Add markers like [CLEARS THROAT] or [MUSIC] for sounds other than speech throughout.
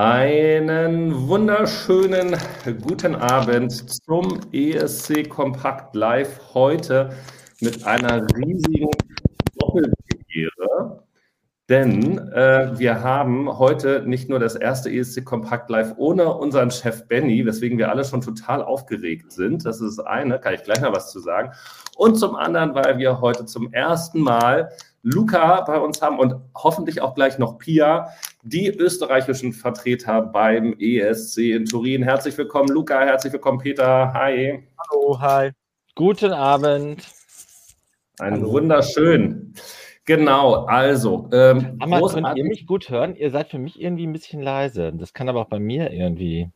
Einen wunderschönen guten Abend zum ESC Kompakt Live heute mit einer riesigen Doppelpremiere. Denn äh, wir haben heute nicht nur das erste ESC Kompakt Live ohne unseren Chef Benny, weswegen wir alle schon total aufgeregt sind. Das ist das eine, kann ich gleich noch was zu sagen. Und zum anderen, weil wir heute zum ersten Mal Luca bei uns haben und hoffentlich auch gleich noch Pia, die österreichischen Vertreter beim ESC in Turin. Herzlich willkommen, Luca, herzlich willkommen, Peter. Hi. Hallo, hi. Guten Abend. Ein wunderschön. Genau, also. Ähm, Aber könnt ihr mich gut hören? Ihr seid für mich irgendwie ein bisschen leise. Das kann aber auch bei mir irgendwie.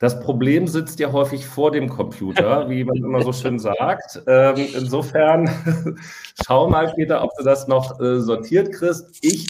Das Problem sitzt ja häufig vor dem Computer, [LAUGHS] wie man immer so schön sagt. Ähm, insofern [LAUGHS] schau mal, Peter, ob du das noch äh, sortiert kriegst. Ich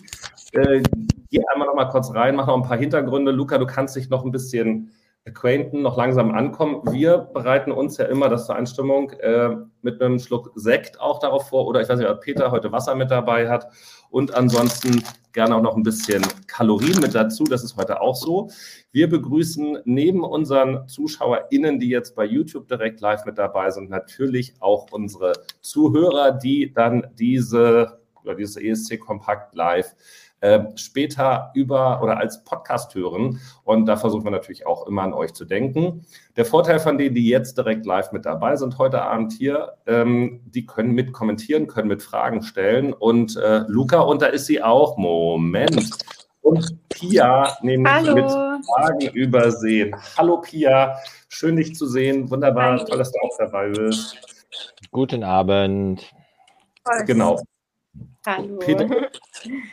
äh, gehe einmal noch mal kurz rein, mache noch ein paar Hintergründe. Luca, du kannst dich noch ein bisschen acquainten, noch langsam ankommen. Wir bereiten uns ja immer das zur Einstimmung äh, mit einem Schluck Sekt auch darauf vor. Oder ich weiß nicht, ob Peter heute Wasser mit dabei hat. Und ansonsten gerne auch noch ein bisschen Kalorien mit dazu. Das ist heute auch so. Wir begrüßen neben unseren ZuschauerInnen, die jetzt bei YouTube direkt live mit dabei sind, natürlich auch unsere Zuhörer, die dann diese, oder dieses ESC Kompakt live äh, später über oder als Podcast hören. Und da versuchen wir natürlich auch immer an euch zu denken. Der Vorteil von denen, die jetzt direkt live mit dabei sind, heute Abend hier, ähm, die können mit kommentieren, können mit Fragen stellen. Und äh, Luca, und da ist sie auch. Moment. Und Pia nämlich Hallo. mit Fragen übersehen. Hallo Pia, schön dich zu sehen. Wunderbar, Hi. toll, dass du auch dabei bist. Guten Abend. Genau. Hallo. Peter,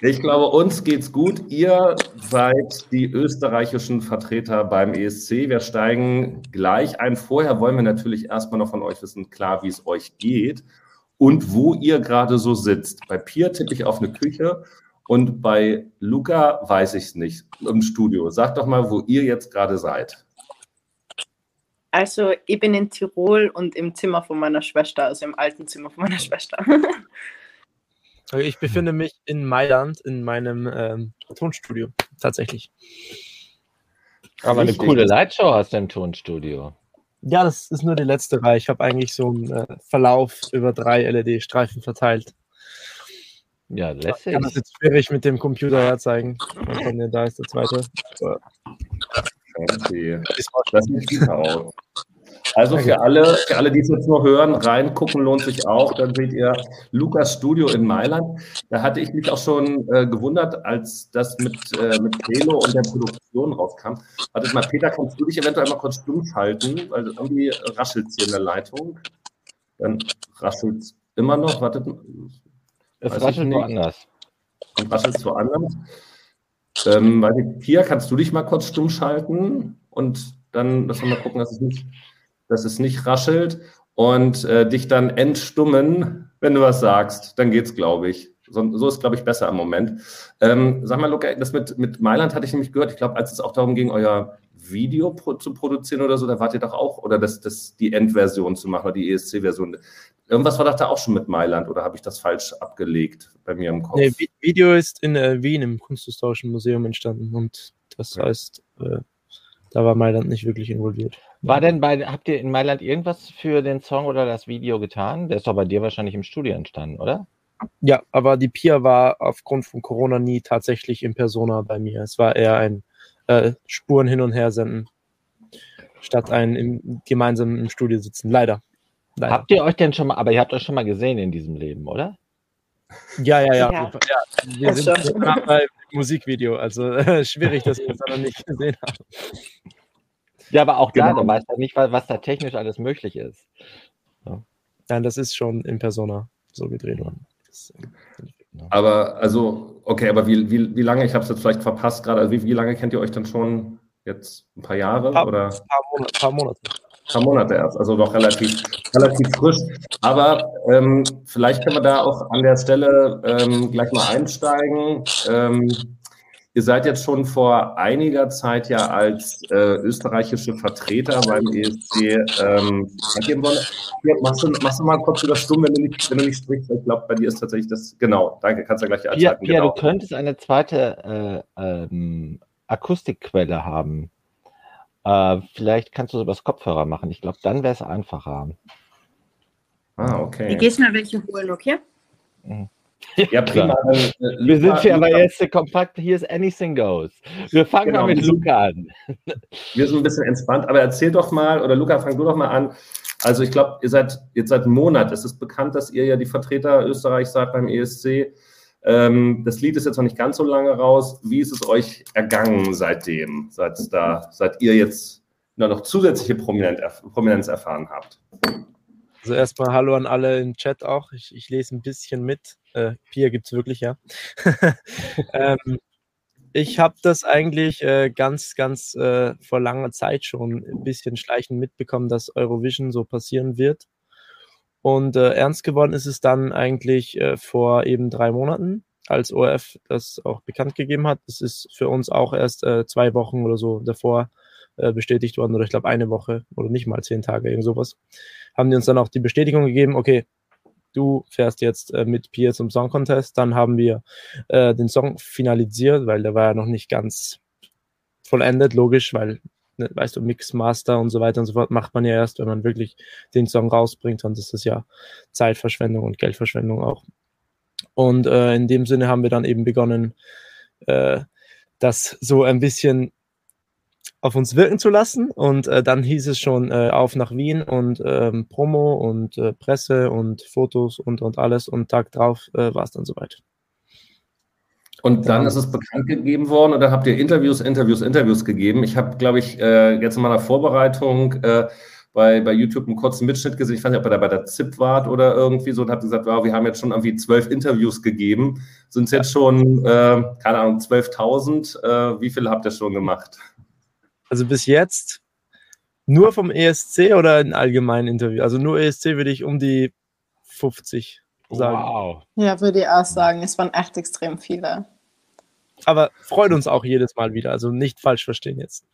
ich glaube, uns geht's gut. Ihr seid die österreichischen Vertreter beim ESC. Wir steigen gleich ein. Vorher wollen wir natürlich erstmal noch von euch wissen, klar, wie es euch geht und wo ihr gerade so sitzt. Bei Pia tippe ich auf eine Küche und bei Luca weiß ich es nicht im Studio. Sagt doch mal, wo ihr jetzt gerade seid. Also, ich bin in Tirol und im Zimmer von meiner Schwester, also im alten Zimmer von meiner Schwester. [LAUGHS] Ich befinde mich in Mailand in meinem ähm, Tonstudio, tatsächlich. Aber eine coole Lightshow hast du im Tonstudio. Ja, das ist nur die letzte Reihe. Ich habe eigentlich so einen äh, Verlauf über drei LED-Streifen verteilt. Ja, lässig. Ich kann das jetzt schwierig mit dem Computer herzeigen. Da ist der zweite. Okay. Das sieht aus. Also für alle, für alle, die es jetzt nur hören, reingucken lohnt sich auch. Dann seht ihr Lukas Studio in Mailand. Da hatte ich mich auch schon äh, gewundert, als das mit, äh, mit Telo und der Produktion rauskam. Wartet mal, Peter, kannst du dich eventuell mal kurz stumm schalten? Weil irgendwie raschelt es hier in der Leitung. Dann raschelt es immer noch. Wartet Es raschelt woanders. Dann raschelt es woanders. Ähm, Pia, kannst du dich mal kurz stumm schalten? Und dann, dass wir mal gucken, dass es nicht dass es nicht raschelt und äh, dich dann entstummen, wenn du was sagst. Dann geht's, glaube ich. So, so ist, glaube ich, besser im Moment. Ähm, sag mal, Luca, das mit, mit Mailand hatte ich nämlich gehört. Ich glaube, als es auch darum ging, euer Video pro, zu produzieren oder so, da wart ihr doch auch, oder das, das, die Endversion zu machen oder die ESC-Version. Irgendwas war doch da auch schon mit Mailand oder habe ich das falsch abgelegt bei mir im Kopf? Nee, Video ist in äh, Wien im Kunsthistorischen Museum entstanden und das heißt, äh, da war Mailand nicht wirklich involviert. War denn bei, habt ihr in Mailand irgendwas für den Song oder das Video getan? Der ist doch bei dir wahrscheinlich im Studio entstanden, oder? Ja, aber die Pia war aufgrund von Corona nie tatsächlich in Persona bei mir. Es war eher ein äh, Spuren hin und her senden, statt ein im, gemeinsam im Studio sitzen. Leider. Leider. Habt ihr euch denn schon mal, aber ihr habt euch schon mal gesehen in diesem Leben, oder? Ja, ja, ja. ja. ja wir sind bei Musikvideo, also äh, [LAUGHS] schwierig, dass wir uns da noch nicht gesehen haben. Ja, aber auch genau. da, du weißt ja nicht, was, was, da technisch alles möglich ist. Ja. Nein, das ist schon in Persona so gedreht worden. Aber also, okay, aber wie, wie, wie lange, ich habe es jetzt vielleicht verpasst gerade, also wie, wie lange kennt ihr euch dann schon? Jetzt ein paar Jahre? Paar, oder? Ein paar, Monate, paar Monate. Ein paar Monate erst, also doch relativ, relativ frisch. Aber ähm, vielleicht können wir da auch an der Stelle ähm, gleich mal einsteigen. Ähm, Ihr seid jetzt schon vor einiger Zeit ja als äh, österreichische Vertreter beim ESC ähm. Hier, machst, du, machst du mal kurz wieder stumm, wenn du nicht, wenn du nicht sprichst. Ich glaube, bei dir ist tatsächlich das. Genau, danke, kannst du ja gleich einschalten. Ja, genau. ja, du könntest eine zweite äh, ähm, Akustikquelle haben. Äh, vielleicht kannst du sowas Kopfhörer machen. Ich glaube, dann wäre es einfacher. Ah, okay. Ich gehe schnell welche holen, okay? Ja, prima. Äh, Wir sind für aber jetzt kompakt, hier ist Anything Goes. Wir fangen Genau, mal mit Luca an. Wir sind ein bisschen entspannt, aber erzähl doch mal, oder Luca, fang du doch mal an. Also ich glaube, ihr seid jetzt seit einem Monat, es ist bekannt, dass ihr ja die Vertreter Österreichs seid beim ESC. Ähm, das Lied ist jetzt noch nicht ganz so lange raus. Wie ist es euch ergangen seitdem, seit, da, seit ihr jetzt noch zusätzliche Prominenz erfahren habt? Also erstmal Hallo an alle im Chat auch. Ich, ich lese ein bisschen mit. Äh, Pia gibt es wirklich, ja. [LAUGHS] ähm, ich habe das eigentlich äh, ganz, ganz äh, vor langer Zeit schon ein bisschen schleichend mitbekommen, dass Eurovision so passieren wird. Und äh, ernst geworden ist es dann eigentlich äh, vor eben drei Monaten, als ORF das auch bekannt gegeben hat. Das ist für uns auch erst äh, zwei Wochen oder so davor äh, bestätigt worden, oder ich glaube eine Woche oder nicht mal zehn Tage, irgend sowas haben die uns dann auch die Bestätigung gegeben, okay, du fährst jetzt äh, mit Pia zum Song Contest. Dann haben wir äh, den Song finalisiert, weil der war ja noch nicht ganz vollendet, logisch, weil, ne, weißt du, Mix, Master und so weiter und so fort macht man ja erst, wenn man wirklich den Song rausbringt. Sonst ist das ja Zeitverschwendung und Geldverschwendung auch. Und äh, in dem Sinne haben wir dann eben begonnen, äh, das so ein bisschen auf uns wirken zu lassen. Und äh, dann hieß es schon äh, auf nach Wien und ähm, Promo und äh, Presse und Fotos und, und alles. Und Tag drauf äh, war es dann soweit. Und dann ist es bekannt gegeben worden und dann habt ihr Interviews, Interviews, Interviews gegeben. Ich habe, glaube ich, äh, jetzt in meiner Vorbereitung äh, bei, bei YouTube einen kurzen Mitschnitt gesehen. Ich weiß nicht, ob ihr da bei der ZIP wart oder irgendwie so und habt gesagt, wow, wir haben jetzt schon irgendwie zwölf Interviews gegeben. Sind es jetzt schon, keine Ahnung, 12.000? Äh, wie viele habt ihr schon gemacht? Also bis jetzt nur vom ESC oder ein allgemeinen Interview? Also nur ESC würde ich um die 50 sagen. Wow. Ja, würde ich auch sagen. Es waren echt extrem viele. Aber freut uns auch jedes Mal wieder. Also nicht falsch verstehen jetzt.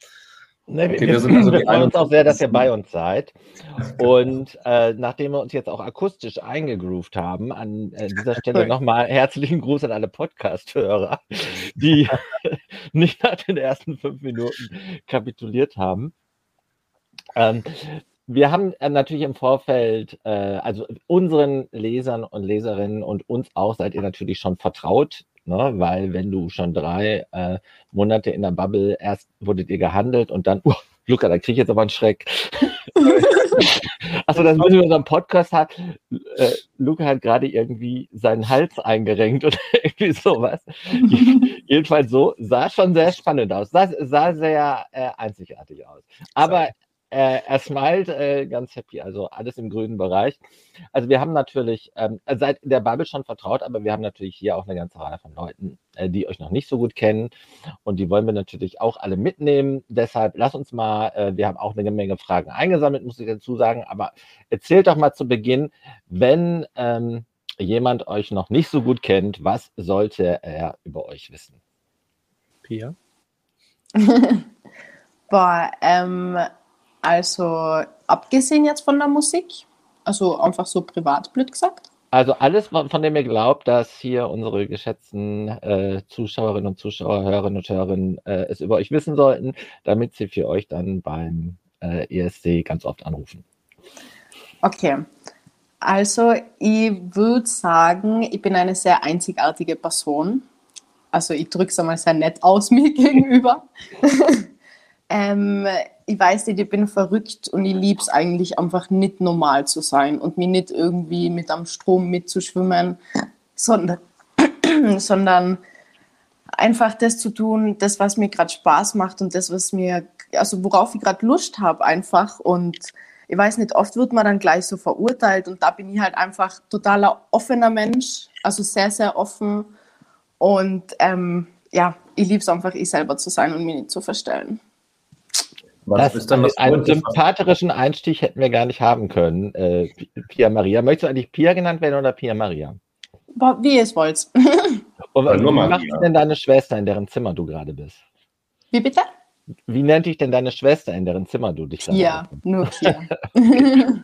Ne, Okay, wir, wir sind also wir freuen uns auch sehr, dass ihr 51. bei uns seid. Und äh, nachdem wir uns jetzt auch akustisch eingegroovt haben, an äh, dieser Stelle [LAUGHS] nochmal herzlichen Gruß an alle Podcast-Hörer, die [LAUGHS] nicht nach den ersten fünf Minuten kapituliert haben. Ähm, wir haben äh, natürlich im Vorfeld, äh, also unseren Lesern und Leserinnen und uns auch seid ihr natürlich schon vertraut, ne? weil wenn du schon drei äh, Monate in der Bubble, erst wurdet ihr gehandelt und dann, uh, Luca, da kriege ich jetzt aber einen Schreck. Achso, [LAUGHS] das müssen wir unserem Podcast hat. Äh, Luca hat gerade irgendwie seinen Hals eingerenkt oder [LAUGHS] irgendwie sowas. [LAUGHS] Jedenfalls so, sah schon sehr spannend aus. Sah, sah sehr äh, einzigartig aus. Aber äh, er smilet äh, ganz happy, also alles im grünen Bereich. Also wir haben natürlich, ähm, seid in der Bubble schon vertraut, aber wir haben natürlich hier auch eine ganze Reihe von Leuten, äh, die euch noch nicht so gut kennen und die wollen wir natürlich auch alle mitnehmen. Deshalb lass uns mal, äh, wir haben auch eine Menge Fragen eingesammelt, muss ich dazu sagen, aber erzählt doch mal zu Beginn, wenn ähm, jemand euch noch nicht so gut kennt, was sollte er über euch wissen? Pia? [LAUGHS] Boah, ähm, also abgesehen jetzt von der Musik, also einfach so privat, blöd gesagt. Also alles, von dem ihr glaubt, dass hier unsere geschätzten äh, Zuschauerinnen und Zuschauer, Hörerinnen und Hörer äh, es über euch wissen sollten, damit sie für euch dann beim äh, ESC ganz oft anrufen. Okay. Also, ich würde sagen, ich bin eine sehr einzigartige Person. Also, ich drücke es einmal sehr nett aus [LAUGHS] mir gegenüber. [LAUGHS] ähm, ich weiß nicht, ich bin verrückt und ich liebe es eigentlich einfach nicht normal zu sein und mich nicht irgendwie mit am Strom mitzuschwimmen, sondern, [CLEARS THROAT] sondern einfach das zu tun, das, was mir gerade Spaß macht und das, was mir, also worauf ich gerade Lust habe, einfach. Und ich weiß nicht, oft wird man dann gleich so verurteilt und da bin ich halt einfach totaler offener Mensch, also sehr, sehr offen. Und ähm, ja, ich liebe es einfach, ich selber zu sein und mich nicht zu verstellen. Was Das, ist denn das einen was- sympathischen Einstieg hätten wir gar nicht haben können. Äh, Pi- Pia Maria. Möchtest du eigentlich Pia genannt werden oder Pia Maria? Wie ihr es wollt. [LAUGHS] Und Ja, wie nur macht denn deine Schwester, in deren Zimmer du gerade bist? Wie bitte? Wie nennt dich denn deine Schwester, in deren Zimmer du dich dann Ja, befindest? nur [LAUGHS] Kia.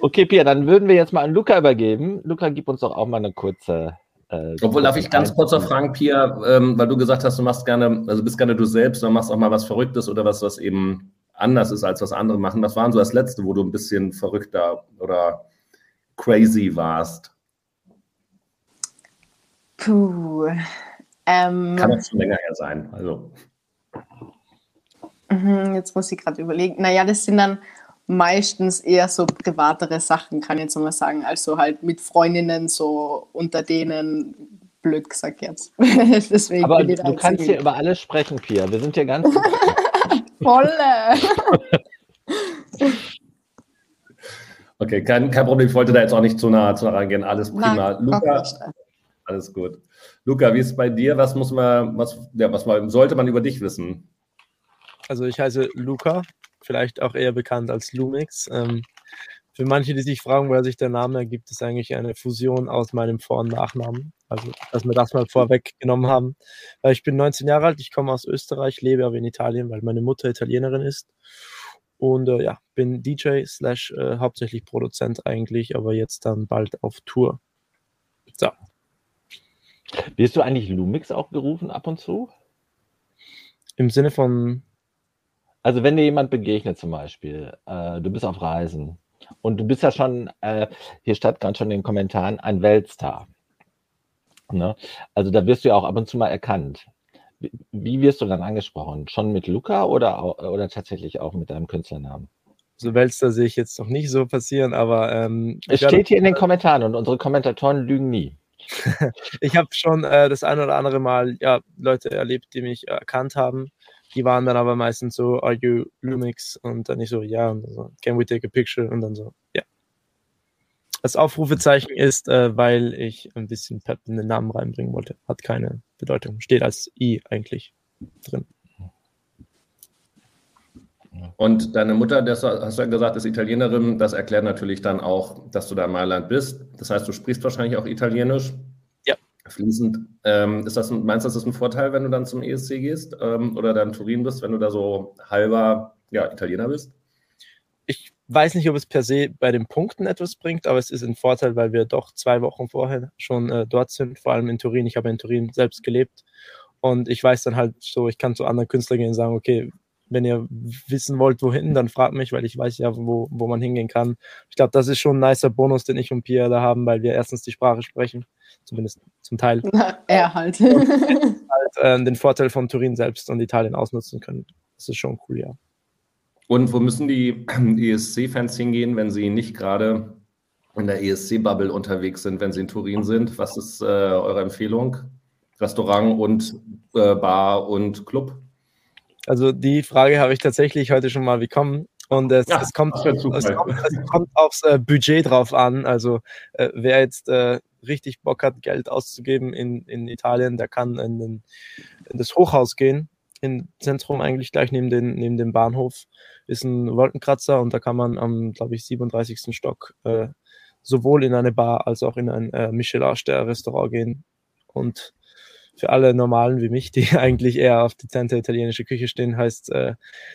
Okay, Pia, dann würden wir jetzt mal an Luca übergeben. Luca, gib uns doch auch mal eine kurze Äh, Obwohl, darf ich ganz kurz noch fragen, Pia, ähm, weil du gesagt hast, du machst gerne, also bist gerne du selbst, dann machst auch mal was Verrücktes oder was, was eben anders ist, als was andere machen. Was waren so das Letzte, wo du ein bisschen verrückter oder crazy warst? Puh. Ähm, Kann auch schon länger her sein. Also. Mhm, jetzt muss ich gerade überlegen. Naja, das sind dann meistens eher so privatere Sachen, kann ich jetzt mal sagen. Also halt mit Freundinnen so unter denen blöd gesagt jetzt. [LAUGHS] Deswegen Aber du kannst hier über alles sprechen, Pia. Wir sind hier ganz. [LAUGHS] Volle! [LAUGHS] okay, kein, kein Problem. Ich wollte da jetzt auch nicht zu nah, zu nah rangehen. Alles prima. Nein, Luca, alles gut. Luca, wie ist es bei dir? Was muss man, was, ja, was man, sollte man über dich wissen? Also ich heiße Luca, vielleicht auch eher bekannt als Lumix. Ähm, für manche, die sich fragen, woher sich der Name ergibt, ist eigentlich eine Fusion aus meinem Vor- und Nachnamen. Also, dass wir das mal vorweggenommen haben. Weil ich bin 19 Jahre alt, ich komme aus Österreich, lebe aber in Italien, weil meine Mutter Italienerin ist. Und äh, ja, bin DJ slash äh, hauptsächlich Produzent eigentlich, aber jetzt dann bald auf Tour. So. Wirst du eigentlich Lumix auch gerufen ab und zu? Im Sinne von also wenn dir jemand begegnet zum Beispiel, äh, du bist auf Reisen und du bist ja schon, äh, hier stand gerade schon in den Kommentaren, ein Weltstar. Ne? Also da wirst du ja auch ab und zu mal erkannt. Wie, wie wirst du dann angesprochen? Schon mit Luca oder, oder tatsächlich auch mit deinem Künstlernamen? So Weltstar sehe ich jetzt noch nicht so passieren, aber ähm, es steht hier in den Kommentaren und unsere Kommentatoren lügen nie. [LAUGHS] ich habe schon äh, das ein oder andere Mal ja, Leute erlebt, die mich erkannt haben. Die waren dann aber meistens so, are you Lumix? Und dann ich so, ja, und so, can we take a picture? Und dann so, ja. Das Aufrufezeichen ist, äh, weil ich ein bisschen Pep in den Namen reinbringen wollte. Hat keine Bedeutung. Steht als I eigentlich drin. Und deine Mutter, das hast du ja gesagt, ist Italienerin. Das erklärt natürlich dann auch, dass du da in Mailand bist. Das heißt, du sprichst wahrscheinlich auch Italienisch fließend. Ähm, ist das, meinst du, das ist ein Vorteil, wenn du dann zum ESC gehst ähm, oder dann Turin bist, wenn du da so halber ja, Italiener bist? Ich weiß nicht, ob es per se bei den Punkten etwas bringt, aber es ist ein Vorteil, weil wir doch zwei Wochen vorher schon äh, dort sind, vor allem in Turin. Ich habe in Turin selbst gelebt und ich weiß dann halt so, ich kann zu anderen Künstlern gehen und sagen, okay, wenn ihr wissen wollt, wohin, dann fragt mich, weil ich weiß ja, wo, wo man hingehen kann. Ich glaube, das ist schon ein nicer Bonus, den ich und Pia da haben, weil wir erstens die Sprache sprechen zumindest zum Teil. [LAUGHS] Na, er halt. [LAUGHS] halt äh, den Vorteil von Turin selbst und Italien ausnutzen können. Das ist schon cool, ja. Und wo müssen die [CLEARS THROAT] ESC-Fans hingehen, wenn sie nicht gerade in der ESC-Bubble unterwegs sind, wenn sie in Turin sind? Was ist äh, eure Empfehlung? Restaurant und äh, Bar und Club? Also die Frage habe ich tatsächlich heute schon mal bekommen. Und es, ja, es, kommt, es, kommt, es kommt, aufs äh, Budget drauf an. Also äh, wer jetzt äh, richtig Bock hat, Geld auszugeben in, in Italien, der kann in, den, in das Hochhaus gehen. Im Zentrum eigentlich gleich neben, den, neben dem Bahnhof ist ein Wolkenkratzer und da kann man am, glaube ich, 37. Stock äh, sowohl in eine Bar als auch in ein äh, Michelin-Stern-Restaurant gehen. Und für alle Normalen wie mich, die [LAUGHS] eigentlich eher auf dezente italienische Küche stehen, heißt äh,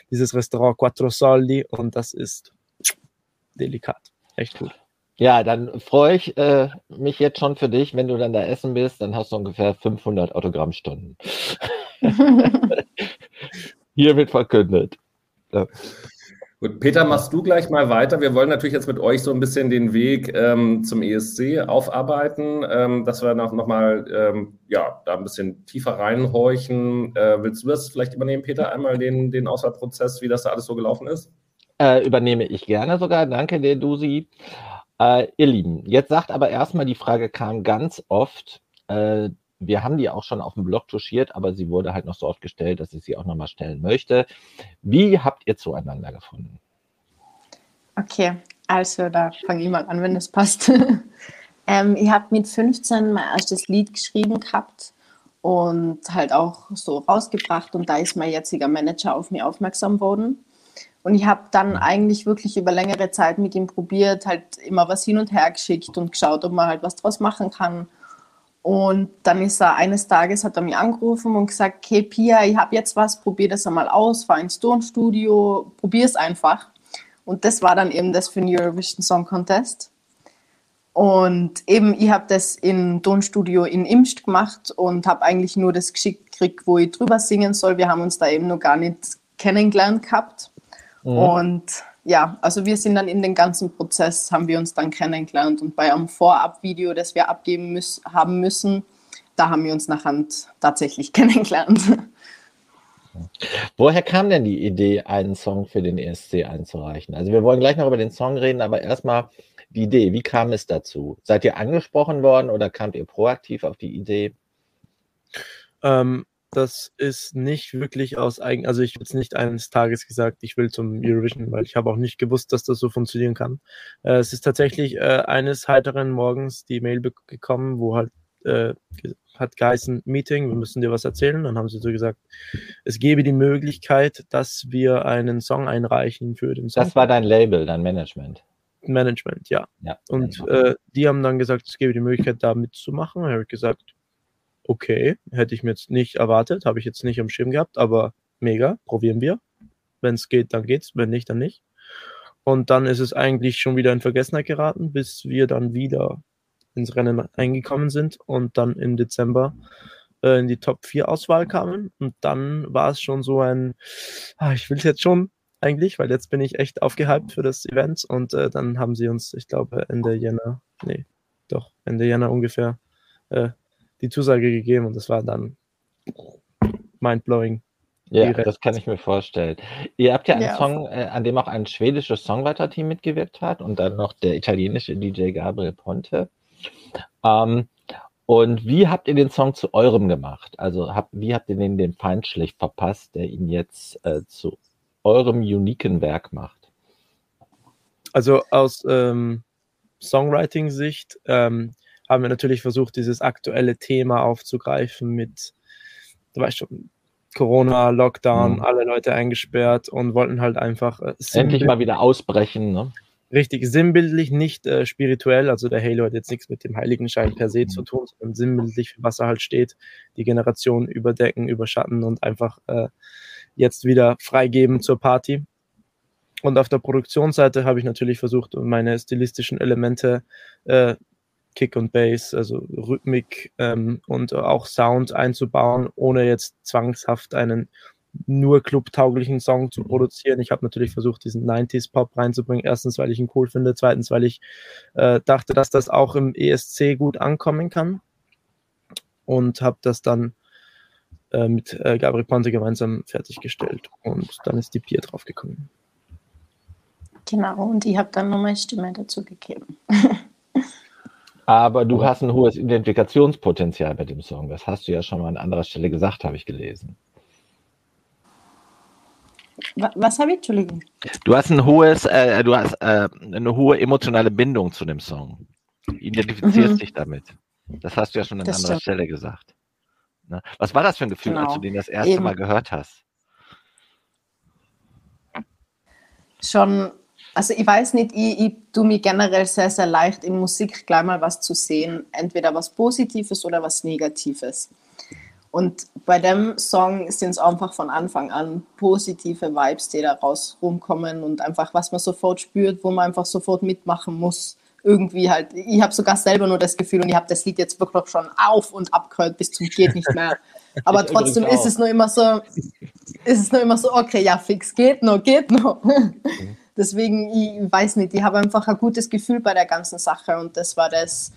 dieses Restaurant Quattro Soldi und das ist delikat. Echt gut. Ja, dann freue ich äh, mich jetzt schon für dich, wenn du dann da essen bist, dann hast du ungefähr 500 Autogrammstunden. [LAUGHS] [LAUGHS] Hier wird verkündet. Ja. Gut, Peter, machst du gleich mal weiter. Wir wollen natürlich jetzt mit euch so ein bisschen den Weg ähm, zum ESC aufarbeiten, ähm, dass wir noch, noch mal ähm, ja, da ein bisschen tiefer reinhorchen. Äh, willst du das vielleicht übernehmen, Peter, einmal den, den Auswahlprozess, wie das da alles so gelaufen ist? Äh, übernehme ich gerne sogar. Danke dir, Dusi. Äh, ihr Lieben, jetzt sagt aber erstmal, die Frage kam ganz oft, äh, wir haben die auch schon auf dem Blog touchiert, aber sie wurde halt noch so oft gestellt, dass ich sie auch nochmal stellen möchte. Wie habt ihr zueinander gefunden? Okay, also da fange ich mal an, wenn das passt. [LAUGHS] ähm, ich habe mit 15 mein erstes Lied geschrieben gehabt und halt auch so rausgebracht und da ist mein jetziger Manager auf mich aufmerksam worden. Und ich habe dann eigentlich wirklich über längere Zeit mit ihm probiert, halt immer was hin und her geschickt und geschaut, ob man halt was draus machen kann. Und dann ist er eines Tages, hat er mich angerufen und gesagt, okay Pia, ich habe jetzt was, probier das einmal aus, fahr ins Tonstudio, probier es einfach. Und das war dann eben das für den Eurovision Song Contest. Und eben, ich habe das im Tonstudio in Imst gemacht und habe eigentlich nur das geschickt gekriegt, wo ich drüber singen soll. Wir haben uns da eben noch gar nicht kennengelernt gehabt. Mhm. Und ja, also wir sind dann in den ganzen Prozess, haben wir uns dann kennengelernt. Und bei einem Vorab-Video, das wir abgeben müß, haben müssen, da haben wir uns nachher tatsächlich [LAUGHS] kennengelernt. Woher kam denn die Idee, einen Song für den ESC einzureichen? Also wir wollen gleich noch über den Song reden, aber erstmal die Idee. Wie kam es dazu? Seid ihr angesprochen worden oder kamt ihr proaktiv auf die Idee? Ähm, das ist nicht wirklich aus eigen, also ich habe jetzt nicht eines Tages gesagt, ich will zum Eurovision, weil ich habe auch nicht gewusst, dass das so funktionieren kann. Äh, es ist tatsächlich äh, eines heiteren Morgens die Mail gekommen, wo halt äh, hat geheißen Meeting, wir müssen dir was erzählen. Dann haben sie so gesagt, es gäbe die Möglichkeit, dass wir einen Song einreichen für den Song. Das war dein Label, dein Management. Management, ja. ja und äh, die haben dann gesagt, es gäbe die Möglichkeit, da mitzumachen. Da habe ich gesagt, okay, hätte ich mir jetzt nicht erwartet, habe ich jetzt nicht am Schirm gehabt, aber mega, probieren wir. Wenn es geht, dann geht's, wenn nicht, dann nicht. Und dann ist es eigentlich schon wieder in Vergessenheit geraten, bis wir dann wieder ins Rennen eingekommen sind und dann im Dezember äh, in die Top 4 Auswahl kamen. Und dann war es schon so ein, ah, ich will es jetzt schon eigentlich, weil jetzt bin ich echt aufgehypt für das Event und äh, dann haben sie uns, ich glaube, Ende Jänner, nee, doch, Ende Jänner ungefähr äh, die Zusage gegeben und das war dann mindblowing. Ja, direkt. das kann ich mir vorstellen. Ihr habt ja einen ja. Song, äh, an dem auch ein schwedisches Songwriter-Team mitgewirkt hat und dann noch der italienische DJ Gabriel Ponte. Ähm, und wie habt ihr den Song zu eurem gemacht? Also hab, wie habt ihr den Feind schlecht verpasst, der ihn jetzt äh, zu eurem uniken Werk macht? Also aus ähm, Songwriting-Sicht ähm, haben wir natürlich versucht, dieses aktuelle Thema aufzugreifen mit, du weißt schon, Corona, Lockdown, mhm. alle Leute eingesperrt und wollten halt einfach äh, endlich mal wieder ausbrechen. Ne? richtig sinnbildlich, nicht äh, spirituell. Also der Halo hat jetzt nichts mit dem Heiligenschein per se zu tun, sondern sinnbildlich, für was er halt steht, die Generation überdecken, überschatten und einfach äh, jetzt wieder freigeben zur Party. Und auf der Produktionsseite habe ich natürlich versucht, meine stilistischen Elemente, äh, Kick und Bass, also Rhythmik ähm, und auch Sound einzubauen, ohne jetzt zwangshaft einen nur clubtauglichen Song zu produzieren. Ich habe natürlich versucht, diesen 90s Pop reinzubringen. Erstens, weil ich ihn cool finde. Zweitens, weil ich äh, dachte, dass das auch im ESC gut ankommen kann. Und habe das dann äh, mit äh, Gabriel Ponte gemeinsam fertiggestellt. Und dann ist die Pia draufgekommen. Genau, und ich habe dann nochmal Stimme dazu gegeben. [LAUGHS] Aber du hast ein hohes Identifikationspotenzial mit dem Song. Das hast du ja schon mal an anderer Stelle gesagt, habe ich gelesen. Was habe ich? Entschuldigung. Du hast ein hohes, äh, du hast äh, eine hohe emotionale Bindung zu dem Song. Identifizierst mhm. dich damit. Das hast du ja schon an das anderer stimmt. Stelle gesagt. Ne? Was war das für ein Gefühl, genau. als du den das erste Eben. Mal gehört hast? Schon, also ich weiß nicht, ich, ich tue mir generell sehr, sehr leicht in Musik gleich mal was zu sehen. Entweder was Positives oder was Negatives. Und bei dem Song sind es einfach von Anfang an positive Vibes, die da raus rumkommen und einfach, was man sofort spürt, wo man einfach sofort mitmachen muss. Irgendwie halt, ich habe sogar selber nur das Gefühl und ich habe das Lied jetzt wirklich schon auf und ab gehört bis zum geht nicht mehr. [LAUGHS] Aber trotzdem ist es nur immer so, ist es nur immer so, okay, ja, fix, geht noch, geht noch. [LAUGHS] Deswegen, ich weiß nicht, ich habe einfach ein gutes Gefühl bei der ganzen Sache und das war das,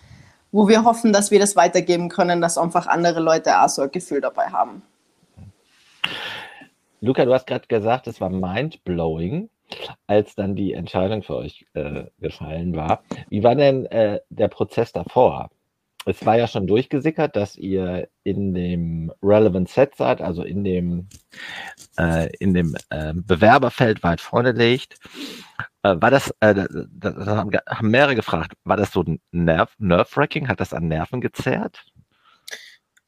wo wir hoffen, dass wir das weitergeben können, dass einfach andere Leute auch so ein Gefühl dabei haben. Luca, du hast gerade gesagt, es war mind-blowing, als dann die Entscheidung für euch äh, gefallen war. Wie war denn äh, der Prozess davor? Es war ja schon durchgesickert, dass ihr in dem Relevant Set seid, also in dem, äh, in dem äh, Bewerberfeld weit vorne liegt. Äh, war das, äh, das haben, haben mehrere gefragt, war das so Nerv, Nerve-Wracking? Hat das an Nerven gezerrt?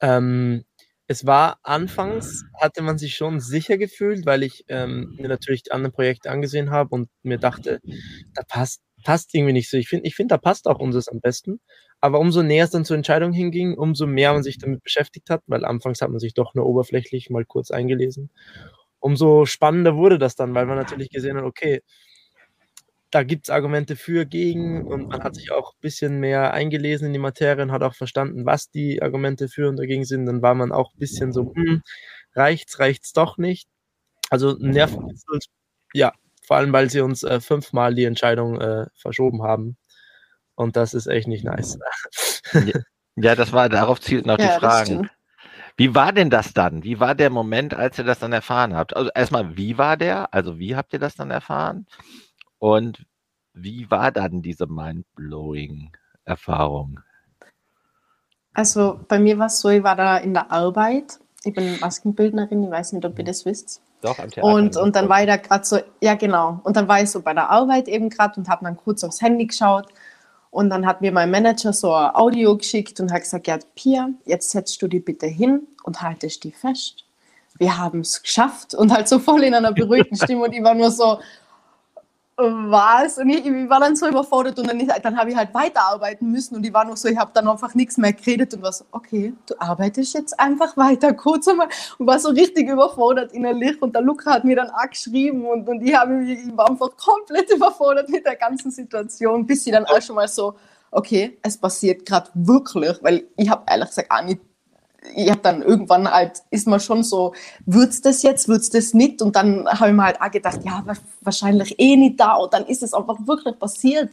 Ähm, es war anfangs, hatte man sich schon sicher gefühlt, weil ich ähm, mir natürlich die anderen Projekte angesehen habe und mir dachte, da passt, passt irgendwie nicht so. Ich finde, ich finde, da passt auch unseres am besten. Aber umso näher es dann zur Entscheidung hinging, umso mehr man sich damit beschäftigt hat, weil anfangs hat man sich doch nur oberflächlich mal kurz eingelesen. Umso spannender wurde das dann, weil man natürlich gesehen hat, okay, da gibt es Argumente für, gegen und man hat sich auch ein bisschen mehr eingelesen in die Materie und hat auch verstanden, was die Argumente für und dagegen sind. Dann war man auch ein bisschen so, hm, reicht's, reicht's doch nicht. Also nervkitzelt, ja, vor allem, weil sie uns äh, fünfmal die Entscheidung äh, verschoben haben. Und das ist echt nicht nice. ja, das war, darauf zielt noch ja, die Fragen. Wie war denn das dann? Wie war der Moment, als ihr das dann erfahren habt? Also erstmal, wie war der? Also wie habt ihr das dann erfahren? Und wie war dann diese mind-blowing Erfahrung? Also bei mir war es so, ich war da in der Arbeit. Ich bin Maskenbildnerin, ich weiß nicht, ob ihr das wisst. Doch, am Theater. Und, und dann war ich da gerade so, ja genau. Und dann war ich so bei der Arbeit eben gerade und habe dann kurz aufs Handy geschaut. Und dann hat mir mein Manager so ein Audio geschickt und hat gesagt, ja, Pia, jetzt setzt du die bitte hin und haltest die fest. Wir haben es geschafft. Und halt so voll in einer beruhigten Stimme. Und ich war nur so, was? Und ich, ich, war dann so überfordert und dann, dann habe ich halt weiterarbeiten müssen und ich war noch so, ich habe dann einfach nichts mehr geredet und war so, okay, du arbeitest jetzt einfach weiter, [LAUGHS] kurz einmal und war so richtig überfordert innerlich und der Luca hat mir dann auch geschrieben und, und ich, hab, ich war einfach komplett [LAUGHS] überfordert mit der ganzen Situation, bis sie dann auch schon mal so, okay, es passiert gerade wirklich, weil ich habe ehrlich gesagt auch nicht ich habe dann irgendwann halt, ist man schon so, wird's das jetzt, wird's das nicht? Und dann habe ich mir halt auch gedacht, ja, wahrscheinlich eh nicht da. Und dann ist es einfach wirklich passiert.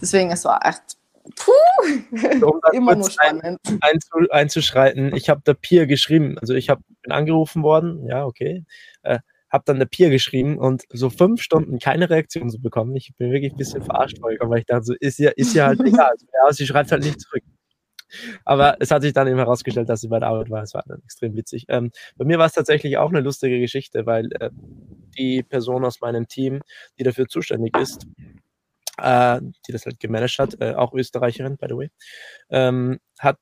Deswegen, es war echt, puh, um [LAUGHS] immer nur spannend. Ein, einzuschreiten, ich habe der Peer geschrieben, also ich hab, bin angerufen worden, ja, okay, äh, habe dann der Peer geschrieben und so fünf Stunden keine Reaktion zu bekommen. Ich bin wirklich ein bisschen verarscht vorgekommen, weil ich dachte, so, ist ja, ist ja halt [LAUGHS] egal. Also, ja, sie schreibt halt nicht zurück. Aber es hat sich dann eben herausgestellt, dass sie bei der Arbeit war. Es war dann extrem witzig. Ähm, bei mir war es tatsächlich auch eine lustige Geschichte, weil äh, die Person aus meinem Team, die dafür zuständig ist, äh, die das halt gemanagt hat, äh, auch Österreicherin, by the way, ähm, hat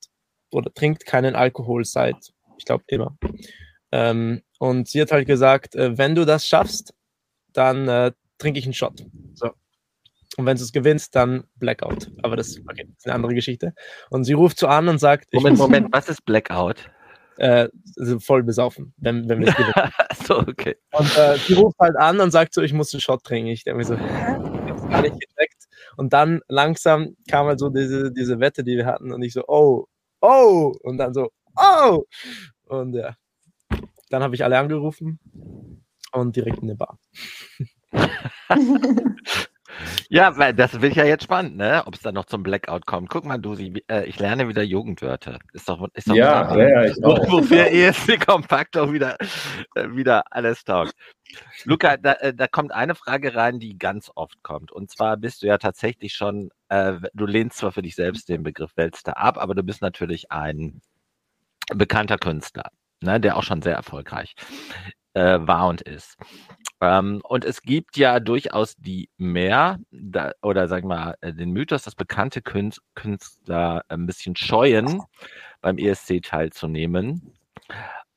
oder trinkt keinen Alkohol seit, ich glaube, immer. Ähm, und sie hat halt gesagt, äh, wenn du das schaffst, dann äh, trinke ich einen Shot. So. Und wenn du es gewinnst, dann Blackout. Aber das, okay, das ist eine andere Geschichte. Und sie ruft so an und sagt. Moment, Moment, was ist Blackout? Äh, also voll besoffen, wenn, wenn wir es gewinnen. [LAUGHS] so, okay. Und äh, sie ruft halt an und sagt so, ich muss einen Shot trinken. Ich denke mir so, hä? Ich hab's gar nicht gecheckt. Und dann langsam kam halt so diese, diese Wette, die wir hatten. Und ich so, oh, oh. Und dann so, oh. Und ja, dann habe ich alle angerufen und direkt in eine Bar. [LAUGHS] [LAUGHS] Ja, weil das wird ja jetzt spannend, ne? Ob es dann noch zum Blackout kommt. Guck mal, Dusi, äh, ich lerne wieder Jugendwörter. Ist doch, ist doch ja, ja, ja, ich auch. Wofür ESC Kompakt auch wieder, äh, wieder alles taugt. Luca, da, äh, da kommt eine Frage rein, die ganz oft kommt. Und zwar bist du ja tatsächlich schon, äh, du lehnst zwar für dich selbst den Begriff Weltstar ab, aber du bist natürlich ein bekannter Künstler, ne, der auch schon sehr erfolgreich äh, war und ist. Ähm, und es gibt ja durchaus die mehr, da, oder sag mal, äh, den Mythos, dass bekannte Künst, Künstler ein bisschen scheuen, beim ESC teilzunehmen.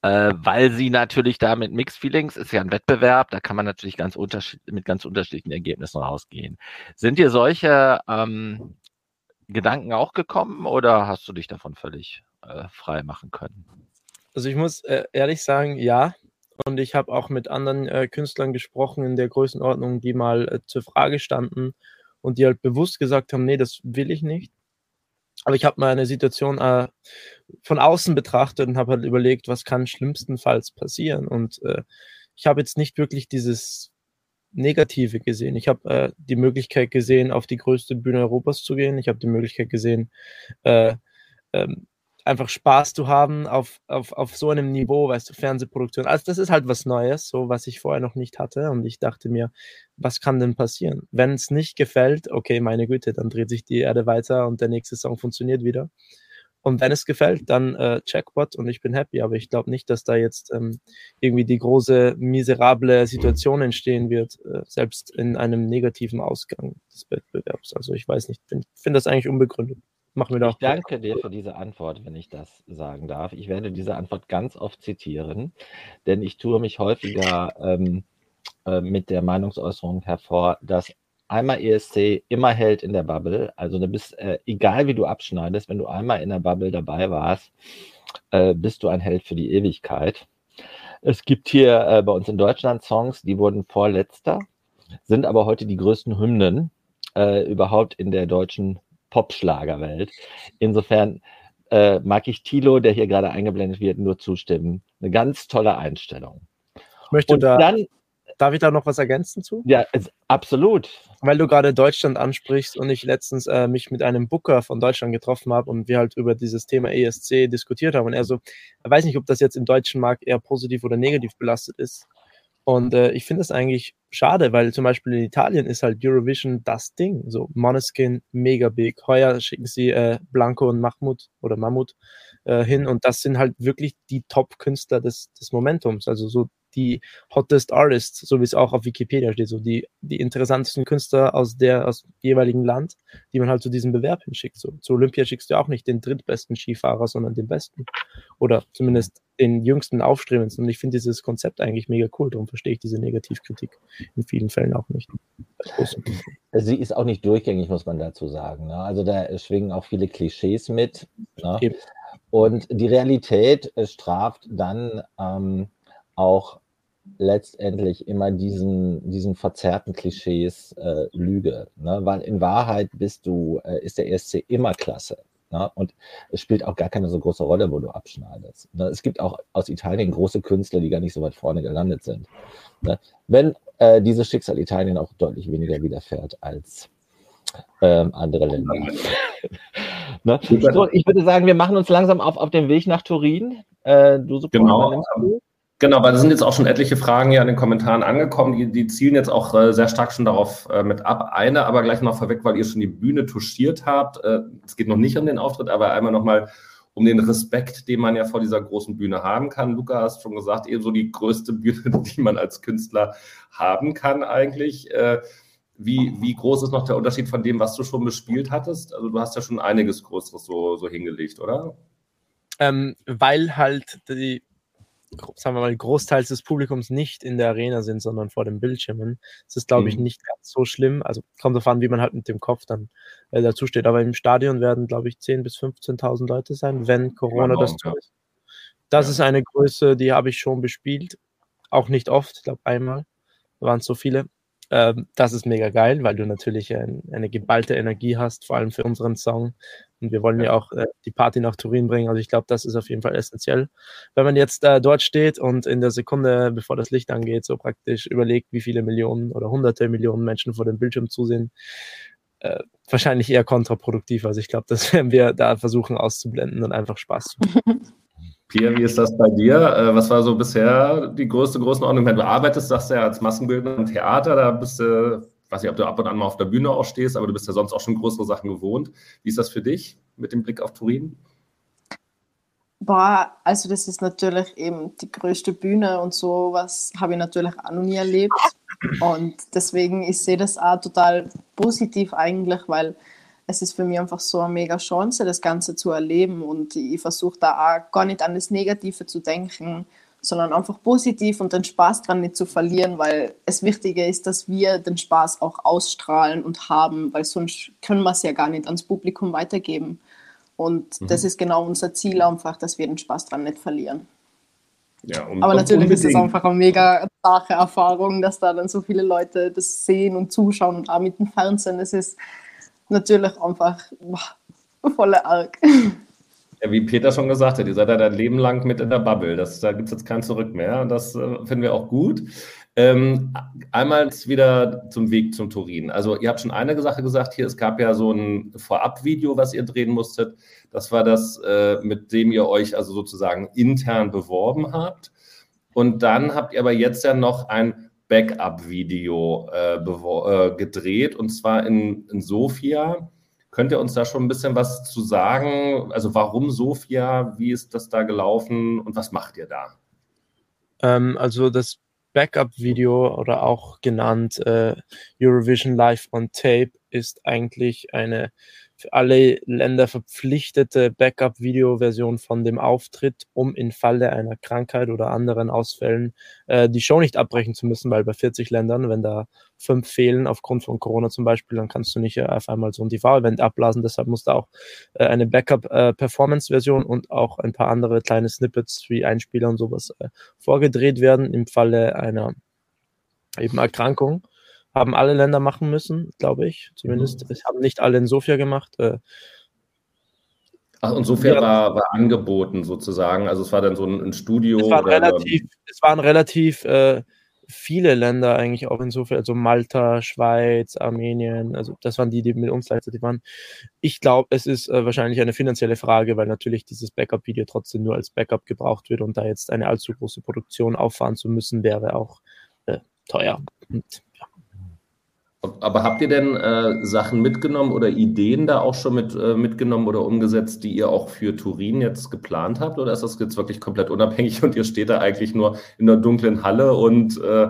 Äh, weil sie natürlich da mit Mixed Feelings ist ja ein Wettbewerb, da kann man natürlich ganz mit ganz unterschiedlichen Ergebnissen rausgehen. Sind dir solche ähm, Gedanken auch gekommen oder hast du dich davon völlig äh, frei machen können? Also ich muss äh, ehrlich sagen, ja, und ich habe auch mit anderen äh, Künstlern gesprochen in der Größenordnung, die mal äh, zur Frage standen und die halt bewusst gesagt haben, nee, das will ich nicht. Aber ich habe mal eine Situation äh, von außen betrachtet und habe halt überlegt, was kann schlimmstenfalls passieren. Und äh, ich habe jetzt nicht wirklich dieses Negative gesehen. Ich habe äh, die Möglichkeit gesehen, auf die größte Bühne Europas zu gehen. Ich habe die Möglichkeit gesehen, äh, ähm, einfach Spaß zu haben auf, auf, auf so einem Niveau, weißt du, Fernsehproduktion. Also das ist halt was Neues, so was ich vorher noch nicht hatte. Und ich dachte mir, was kann denn passieren? Wenn es nicht gefällt, okay, meine Güte, dann dreht sich die Erde weiter und der nächste Song funktioniert wieder. Und wenn es gefällt, dann äh, Checkpot und ich bin happy. Aber ich glaube nicht, dass da jetzt ähm, irgendwie die große, miserable Situation entstehen wird, äh, selbst in einem negativen Ausgang des Wettbewerbs. Also ich weiß nicht, ich finde das eigentlich unbegründet. Machen wir doch. Ich danke dir für diese Antwort, wenn ich das sagen darf. Ich werde diese Antwort ganz oft zitieren, denn ich tue mich häufiger ähm, äh, mit der Meinungsäußerung hervor, dass einmal ESC immer hält in der Bubble. Also du bist, äh, egal wie du abschneidest, wenn du einmal in der Bubble dabei warst, äh, bist du ein Held für die Ewigkeit. Es gibt hier äh, bei uns in Deutschland Songs, die wurden vorletzter sind aber heute die größten Hymnen äh, überhaupt in der deutschen Popschlagerwelt. Insofern äh, mag ich Thilo, der hier gerade eingeblendet wird, nur zustimmen. Eine ganz tolle Einstellung. Ich möchte Und da, dann, darf ich da noch was ergänzen zu? Ja, absolut. Weil du gerade Deutschland ansprichst und ich letztens äh, mich mit einem Booker von Deutschland getroffen habe und wir halt über dieses Thema ESC diskutiert haben und er so, er weiß nicht, ob das jetzt im deutschen Markt eher positiv oder negativ belastet ist. Und äh, ich finde es eigentlich schade, weil zum Beispiel in Italien ist halt Eurovision das Ding. So Moneskin, mega big. Heuer schicken sie äh, Blanco und Mahmoud oder Mammut äh, hin und das sind halt wirklich die Top-Künstler des, des Momentums. Also so die hottest Artists, so wie es auch auf Wikipedia steht, so die, die interessantesten Künstler aus der, aus jeweiligen Land, die man halt zu diesem Bewerb hinschickt. So, zu Olympia schickst du auch nicht den drittbesten Skifahrer, sondern den besten. Oder zumindest den jüngsten Aufstrebendsten. Und ich finde dieses Konzept eigentlich mega cool. Darum verstehe ich diese Negativkritik in vielen Fällen auch nicht. Sie ist auch nicht durchgängig, muss man dazu sagen. Ne? Also da schwingen auch viele Klischees mit. Ne? Und die Realität straft dann ähm, auch letztendlich immer diesen, diesen verzerrten Klischees äh, Lüge. Ne? Weil in Wahrheit bist du, äh, ist der ESC immer klasse. Ne? Und es spielt auch gar keine so große Rolle, wo du abschneidest. Ne? Es gibt auch aus Italien große Künstler, die gar nicht so weit vorne gelandet sind. Ne? Wenn äh, dieses Schicksal Italien auch deutlich weniger widerfährt als ähm, andere Länder. [LAUGHS] ne? so, ich würde sagen, wir machen uns langsam auf, auf den Weg nach Turin. Äh, du genau. Genau, weil da sind jetzt auch schon etliche Fragen ja in den Kommentaren angekommen. Die, die zielen jetzt auch äh, sehr stark schon darauf äh, mit ab. Eine aber gleich noch vorweg, weil ihr schon die Bühne touchiert habt. Äh, es geht noch nicht um den Auftritt, aber einmal nochmal um den Respekt, den man ja vor dieser großen Bühne haben kann. Luca hast schon gesagt, ebenso die größte Bühne, [LAUGHS] die man als Künstler haben kann eigentlich. Äh, wie, wie groß ist noch der Unterschied von dem, was du schon bespielt hattest? Also du hast ja schon einiges Größeres so, so hingelegt, oder? Ähm, weil halt die sagen wir mal, großteils des Publikums nicht in der Arena sind, sondern vor den Bildschirmen. Das ist, glaube ich, mhm. nicht ganz so schlimm. Also kommt darauf an, wie man halt mit dem Kopf dann äh, dazu steht. Aber im Stadion werden, glaube ich, 10.000 bis 15.000 Leute sein, wenn Corona das tut. Das ja. ist eine Größe, die habe ich schon bespielt. Auch nicht oft, ich glaube einmal waren es so viele. Ähm, das ist mega geil, weil du natürlich ein, eine geballte Energie hast, vor allem für unseren Song. Und wir wollen ja, ja auch äh, die Party nach Turin bringen. Also ich glaube, das ist auf jeden Fall essentiell. Wenn man jetzt äh, dort steht und in der Sekunde, bevor das Licht angeht, so praktisch überlegt, wie viele Millionen oder hunderte Millionen Menschen vor dem Bildschirm zusehen, äh, wahrscheinlich eher kontraproduktiv. Also ich glaube, das [LAUGHS] werden wir da versuchen auszublenden und einfach Spaß zu machen. [LAUGHS] Pia, wie ist das bei dir? Äh, was war so bisher die größte Größenordnung? Wenn du arbeitest, sagst du ja als Massenbildner im Theater, da bist du, weiß nicht, ob du ab und an mal auf der Bühne auch stehst, aber du bist ja sonst auch schon größere Sachen gewohnt. Wie ist das für dich mit dem Blick auf Turin? Boah, also das ist natürlich eben die größte Bühne und so was habe ich natürlich auch noch nie erlebt. Und deswegen, ich sehe das auch total positiv eigentlich, weil es ist für mich einfach so eine mega Chance, das Ganze zu erleben. Und ich versuche da auch gar nicht an das Negative zu denken, sondern einfach positiv und den Spaß dran nicht zu verlieren, weil es Wichtige ist, dass wir den Spaß auch ausstrahlen und haben, weil sonst können wir es ja gar nicht ans Publikum weitergeben. Und mhm. das ist genau unser Ziel einfach, dass wir den Spaß dran nicht verlieren. Ja, Aber natürlich unbedingt. ist es einfach eine mega starke Erfahrung, dass da dann so viele Leute das sehen und zuschauen und auch mit dem Fernsehen. Das ist natürlich einfach boah, voller arg. [LAUGHS] Ja, wie Peter schon gesagt hat, ihr seid ja dein Leben lang mit in der Bubble. Das, da gibt es jetzt kein Zurück mehr. Das äh, finden wir auch gut. Ähm, einmal wieder zum Weg zum Turin. Also ihr habt schon eine Sache gesagt hier, es gab ja so ein Vorab-Video, was ihr drehen musstet. Das war das, äh, mit dem ihr euch also sozusagen intern beworben habt. Und dann habt ihr aber jetzt ja noch ein Backup-Video äh, äh, gedreht und zwar in, in Sofia. Könnt ihr uns da schon ein bisschen was zu sagen? Also warum Sofia? Wie ist das da gelaufen und was macht ihr da? Ähm, also das Backup-Video oder auch genannt äh, Eurovision Live on Tape ist eigentlich eine für alle Länder verpflichtete Backup-Video-Version von dem Auftritt, um in Falle einer Krankheit oder anderen Ausfällen äh, die Show nicht abbrechen zu müssen, weil bei 40 Ländern, wenn da fünf fehlen aufgrund von Corona zum Beispiel, dann kannst du nicht äh, auf einmal so ein TV-Event abblasen. Deshalb muss da auch äh, eine Backup-Performance-Version und auch ein paar andere kleine Snippets wie Einspieler und sowas äh, vorgedreht werden im Falle einer eben Erkrankung haben alle Länder machen müssen, glaube ich. Zumindest. Mhm. Es haben nicht alle in Sofia gemacht. Äh, Ach, und Sofia Ja. war, war angeboten sozusagen. Also es war dann so ein, ein Studio. es waren oder- relativ, es waren relativ äh, viele Länder eigentlich auch in Sofia, also Malta, Schweiz, Armenien, also das waren die, die mit uns gleichzeitig waren. Ich glaube, es ist äh, wahrscheinlich eine finanzielle Frage, weil natürlich dieses Backup-Video trotzdem nur als Backup gebraucht wird und da jetzt eine allzu große Produktion auffahren zu müssen, wäre auch äh, teuer. Und. Aber habt ihr denn äh, Sachen mitgenommen oder Ideen da auch schon mit, äh, mitgenommen oder umgesetzt, die ihr auch für Turin jetzt geplant habt? Oder ist das jetzt wirklich komplett unabhängig und ihr steht da eigentlich nur in der dunklen Halle und äh,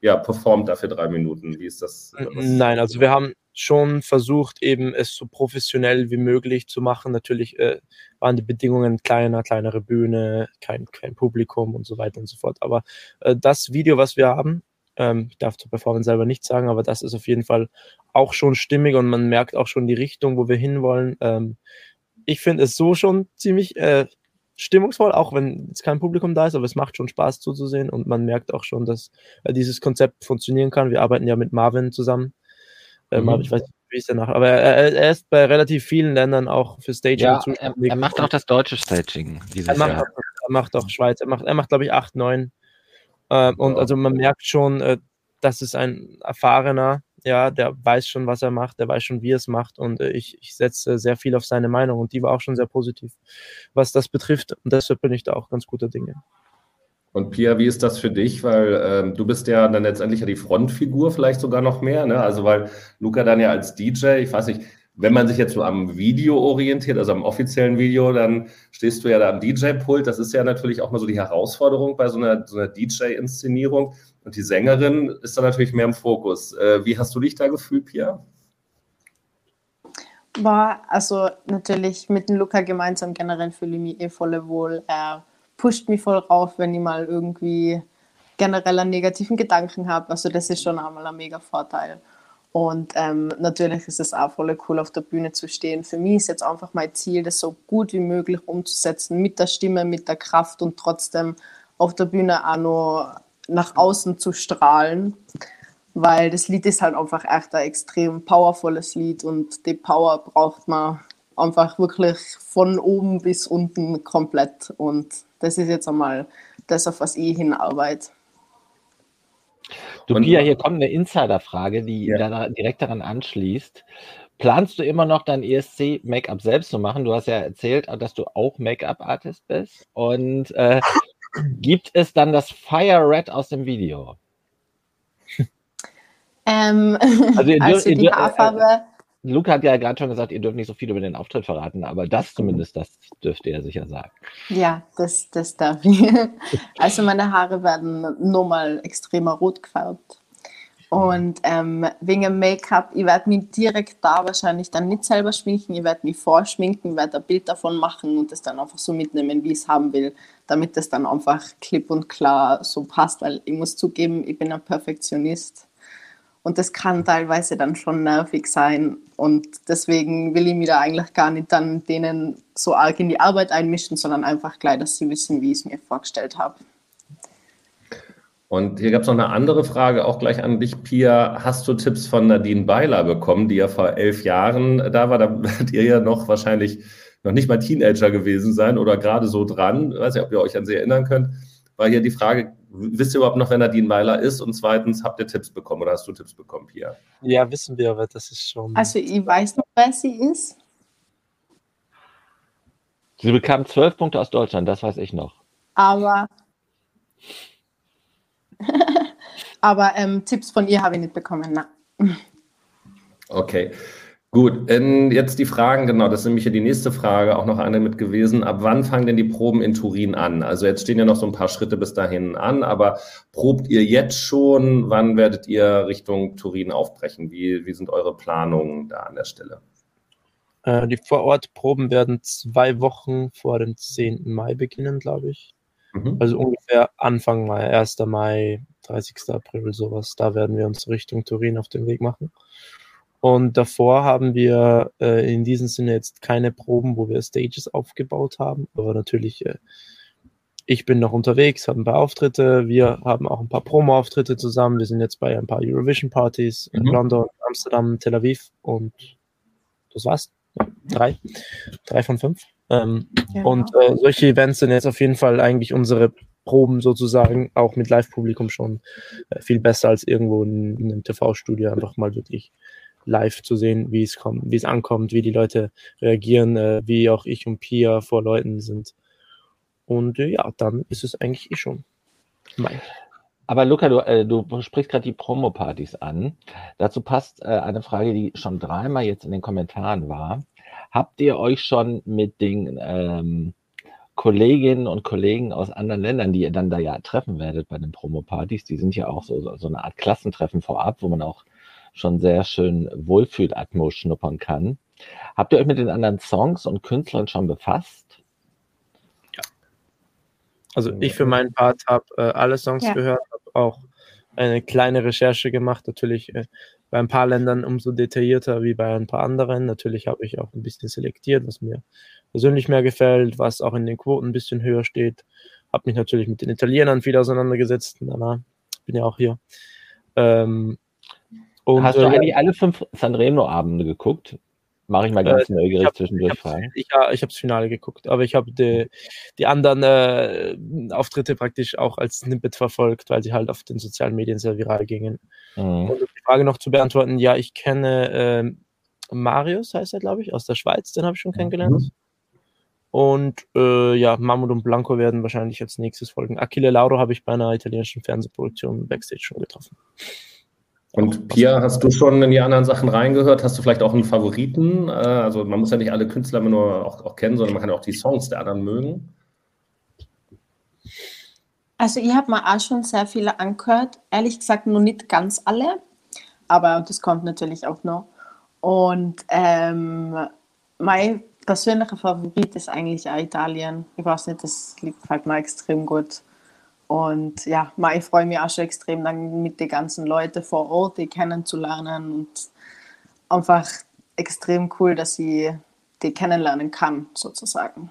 ja, performt dafür drei Minuten? Wie ist das? Nein, also wir haben schon versucht, eben es so professionell wie möglich zu machen. Natürlich äh, waren die Bedingungen kleiner, kleinere Bühne, kein, kein Publikum und so weiter und so fort. Aber äh, das Video, was wir haben, ähm, ich darf zur Performance selber nichts sagen, aber das ist auf jeden Fall auch schon stimmig und man merkt auch schon die Richtung, wo wir hinwollen. Ähm, ich finde es so schon ziemlich äh, stimmungsvoll, auch wenn jetzt kein Publikum da ist, aber es macht schon Spaß zuzusehen und man merkt auch schon, dass äh, dieses Konzept funktionieren kann. Wir arbeiten ja mit Marvin zusammen. Äh, Mhm. Marvin, ich weiß nicht, wie ist der nach, aber er, er ist bei relativ vielen Ländern auch für Staging Ja, er, zuständig. er macht auch das deutsche Staging dieses Er macht, Jahr. auch, er macht auch Schweiz, er macht, er macht glaube ich, 8, 9. Ähm, und Ja. also man merkt schon, äh, das ist ein erfahrener, ja, der weiß schon, was er macht, der weiß schon, wie er es macht. Und äh, ich, ich setze sehr viel auf seine Meinung und die war auch schon sehr positiv, was das betrifft. Und deshalb bin ich da auch ganz guter Dinge. Und Pia, wie ist das für dich? Weil ähm, du bist ja dann letztendlich ja die Frontfigur vielleicht sogar noch mehr, ne? Also weil Luca dann ja als DJ, ich weiß nicht, wenn man sich jetzt so am Video orientiert, also am offiziellen Video, dann stehst du ja da am DJ-Pult. Das ist ja natürlich auch mal so die Herausforderung bei so einer, so einer DJ-Inszenierung. Und die Sängerin ist da natürlich mehr im Fokus. Äh, wie hast du dich da gefühlt, Pia? War also natürlich mit dem Luca gemeinsam generell fühle ich mich eh voll wohl. Er pusht mich voll rauf, wenn ich mal irgendwie generell einen negativen Gedanken habe. Also das ist schon einmal ein mega Vorteil. Und ähm, natürlich ist es auch voll cool, auf der Bühne zu stehen. Für mich ist jetzt einfach mein Ziel, das so gut wie möglich umzusetzen, mit der Stimme, mit der Kraft und trotzdem auf der Bühne auch nur nach außen zu strahlen weil das Lied ist halt einfach echt ein extrem powervolles Lied und die Power braucht man einfach wirklich von oben bis unten komplett und das ist jetzt einmal das, auf was ich hinarbeite. Du, Und- Pia, hier kommt eine Insider-Frage, die Ja. da direkt daran anschließt. Planst du immer noch dein ESC-Make-up selbst zu machen? Du hast ja erzählt, dass du auch Make-up-Artist bist. Und äh, [CLEARS THROAT] gibt es dann das Fire Red aus dem Video? Ähm, Also ihr dürft- [LAUGHS] also ihr die dürft- Haarfarbe, Luca hat ja gerade schon gesagt, ihr dürft nicht so viel über den Auftritt verraten, aber das zumindest, das dürfte er sicher sagen. ja, das, das darf ich. [LAUGHS] Also meine Haare werden nochmal extremer rot gefärbt. Und ähm, wegen Make-up, ich werde mich direkt da wahrscheinlich dann nicht selber schminken, ich werde mich vorschminken, werde ein Bild davon machen und das dann einfach so mitnehmen, wie ich es haben will, damit das dann einfach klipp und klar so passt, weil ich muss zugeben, ich bin ein Perfektionist und das kann teilweise dann schon nervig sein und deswegen will ich mich da eigentlich gar nicht dann denen so arg in die Arbeit einmischen, sondern einfach gleich, dass sie wissen, wie ich es mir vorgestellt habe. Und hier gab es noch eine andere Frage, auch gleich an dich, Pia. Hast du Tipps von Nadine Beiler bekommen, die ja vor elf Jahren da war? Da werdet ihr ja noch wahrscheinlich noch nicht mal Teenager gewesen sein oder gerade so dran. Ich weiß nicht, ob ihr euch an sie erinnern könnt. War hier die Frage, wisst ihr überhaupt noch, wer Nadine Beiler ist? Und zweitens, habt ihr Tipps bekommen oder hast du Tipps bekommen, Pia? Ja, wissen wir, aber das ist schon. Also ich weiß noch, wer sie ist. Sie bekam zwölf Punkte aus Deutschland, das weiß ich noch. Aber, [LAUGHS] aber ähm, Tipps von ihr habe ich nicht bekommen. Na. Okay, gut. Ähm, jetzt die Fragen, genau, das ist nämlich ja die nächste Frage, auch noch eine mit gewesen. Ab wann fangen denn die Proben in Turin an? Also jetzt stehen ja noch so ein paar Schritte bis dahin an, aber probt ihr jetzt schon? Wann werdet ihr Richtung Turin aufbrechen? Wie, wie sind eure Planungen da an der Stelle? Äh, die Vorortproben werden zwei Wochen vor dem 10. Mai beginnen, glaube ich. Mhm. Also ungefähr Anfang Mai, 1. Mai, 30. April, sowas. Da werden wir uns Richtung Turin auf den Weg machen. Und davor haben wir äh, in diesem Sinne jetzt keine Proben, wo wir Stages aufgebaut haben, aber natürlich äh, ich bin noch unterwegs, habe ein paar Auftritte. Wir haben auch ein paar Promo-Auftritte zusammen. Wir sind jetzt bei ein paar Eurovision-Partys in Mhm. London, Amsterdam, Tel Aviv und das war's. Ja, drei. Drei von fünf. Ähm, Genau. Und äh, solche Events sind jetzt auf jeden Fall eigentlich unsere Proben sozusagen, auch mit Live-Publikum schon äh, viel besser als irgendwo in, in einem TV-Studio, einfach mal wirklich live zu sehen, wie es kommt, wie es ankommt, wie die Leute reagieren, äh, wie auch ich und Pia vor Leuten sind. Und äh, ja, dann ist es eigentlich eh schon mein. Aber Luca, du, äh, du sprichst gerade die Promo-Partys an. Dazu passt äh, eine Frage, die schon dreimal jetzt in den Kommentaren war. Habt ihr euch schon mit den ähm, Kolleginnen und Kollegen aus anderen Ländern, die ihr dann da ja treffen werdet bei den Promo-Partys, die sind ja auch so, so eine Art Klassentreffen vorab, wo man auch schon sehr schön Wohlfühlatmo schnuppern kann. Habt ihr euch mit den anderen Songs und Künstlern schon befasst? Also ich für meinen Part habe äh, alle Songs Ja. gehört, habe auch eine kleine Recherche gemacht, natürlich äh, bei ein paar Ländern umso detaillierter wie bei ein paar anderen. Natürlich habe ich auch ein bisschen selektiert, was mir persönlich mehr gefällt, was auch in den Quoten ein bisschen höher steht. Habe mich natürlich mit den Italienern viel auseinandergesetzt. Na, na, bin ja auch hier. Ähm, und, Hast du äh, eigentlich alle fünf Sanremo-Abende geguckt? Mache ich mal ganz neugierig hab- zwischendurch ich fragen. ich, ja, ich habe das Finale geguckt, aber ich habe die, die anderen äh, Auftritte praktisch auch als Snippet verfolgt, weil sie halt auf den sozialen Medien sehr viral gingen. Mhm. Und um die Frage noch zu beantworten, ja, ich kenne ähm, Marius, heißt er, glaube ich, aus der Schweiz, den habe ich schon kennengelernt. Und äh, ja, Mahmoud und Blanco werden wahrscheinlich als nächstes folgen. Achille Lauro habe ich bei einer italienischen Fernsehproduktion Backstage schon getroffen. Und Pia, hast du schon in die anderen Sachen reingehört? Hast du vielleicht auch einen Favoriten? Äh, Also man muss ja nicht alle Künstler immer nur auch, auch kennen, sondern man kann auch die Songs der anderen mögen. Also ich habe mir auch schon sehr viele angehört. Ehrlich gesagt noch nicht ganz alle, aber das kommt natürlich auch noch. Und ähm, mein persönlicher Favorit ist eigentlich auch Italien. Ich weiß nicht, das liegt halt mir extrem gut. Und ja, ich freue mich auch schon extrem, dann mit den ganzen Leuten vor Ort die kennenzulernen und einfach extrem cool, dass ich die kennenlernen kann, sozusagen.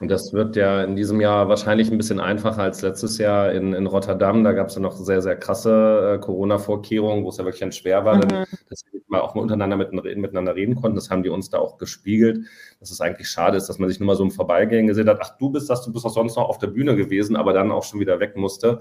Und das wird ja in diesem Jahr wahrscheinlich ein bisschen einfacher als letztes Jahr in, in Rotterdam. Da gab es ja noch sehr, sehr krasse äh, Corona-Vorkehrungen, wo es ja wirklich dann schwer war, dann, dass wir mal auch mal untereinander mit, miteinander reden konnten. Das haben die uns da auch gespiegelt, dass es eigentlich schade ist, dass man sich nur mal so im Vorbeigehen gesehen hat, ach, du bist das, du bist auch sonst noch auf der Bühne gewesen, aber dann auch schon wieder weg musste.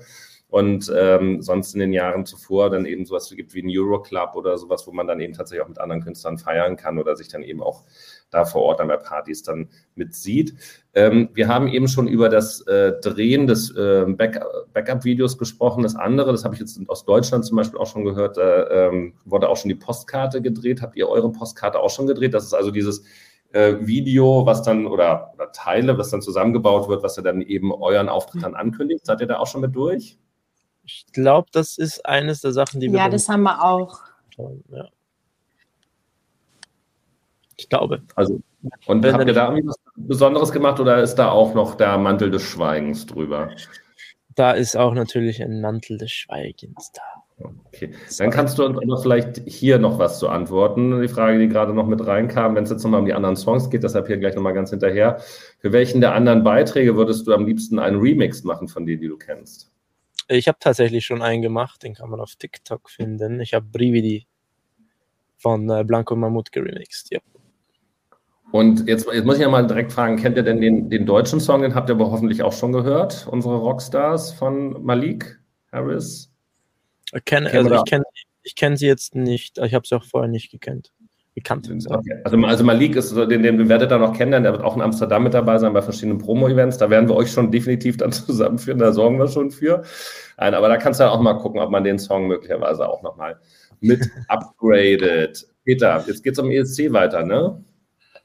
Und ähm, sonst in den Jahren zuvor dann eben sowas gibt wie ein Euroclub oder sowas, wo man dann eben tatsächlich auch mit anderen Künstlern feiern kann oder sich dann eben auch da vor Ort dann bei Partys dann mit sieht. Ähm, wir haben eben schon über das äh, Drehen des äh, Back Backup-Videos gesprochen. Das andere, das habe ich jetzt aus Deutschland zum Beispiel auch schon gehört, da ähm, wurde auch schon die Postkarte gedreht. Habt ihr eure Postkarte auch schon gedreht? Das ist also dieses äh, Video, was dann oder, oder Teile, was dann zusammengebaut wird, was ja dann eben euren Auftritt dann ankündigt. Seid ihr da auch schon mit durch? Ich glaube, das ist eines der Sachen, die wir. Ja, das haben wir auch. Ja. Ich glaube. Also, und Wenn habt ihr da irgendwie was Besonderes gemacht oder ist da auch noch der Mantel des Schweigens drüber? Da ist auch natürlich ein Mantel des Schweigens da. Okay, dann kannst du uns vielleicht hier noch was zu antworten. Die Frage, die gerade noch mit reinkam, wenn es jetzt nochmal um die anderen Songs geht, deshalb hier gleich nochmal ganz hinterher. Für welchen der anderen Beiträge würdest du am liebsten einen Remix machen von denen, die du kennst? Ich habe tatsächlich schon einen gemacht, den kann man auf TikTok finden. Ich habe Brividi von äh, Blanco Mammut geremixed. Ja. Und jetzt, jetzt muss ich ja mal direkt fragen, kennt ihr denn den, den deutschen Song? Den habt ihr aber hoffentlich auch schon gehört. Unsere Rockstars von Malik Harris. Ich kenne Kennen also ich kenn, ich kenn sie jetzt nicht. Ich habe sie auch vorher nicht gekannt. Gekannt. Okay. Also, also Malik ist, so, den, den werdet ihr noch kennenlernen, der wird auch in Amsterdam mit dabei sein bei verschiedenen Promo-Events. Da werden wir euch schon definitiv dann [LAUGHS] zusammenführen, da sorgen wir schon für. Nein, aber da kannst du ja auch mal gucken, ob man den Song möglicherweise auch nochmal mit [LAUGHS] upgradet. Peter, jetzt geht's um ESC weiter, ne?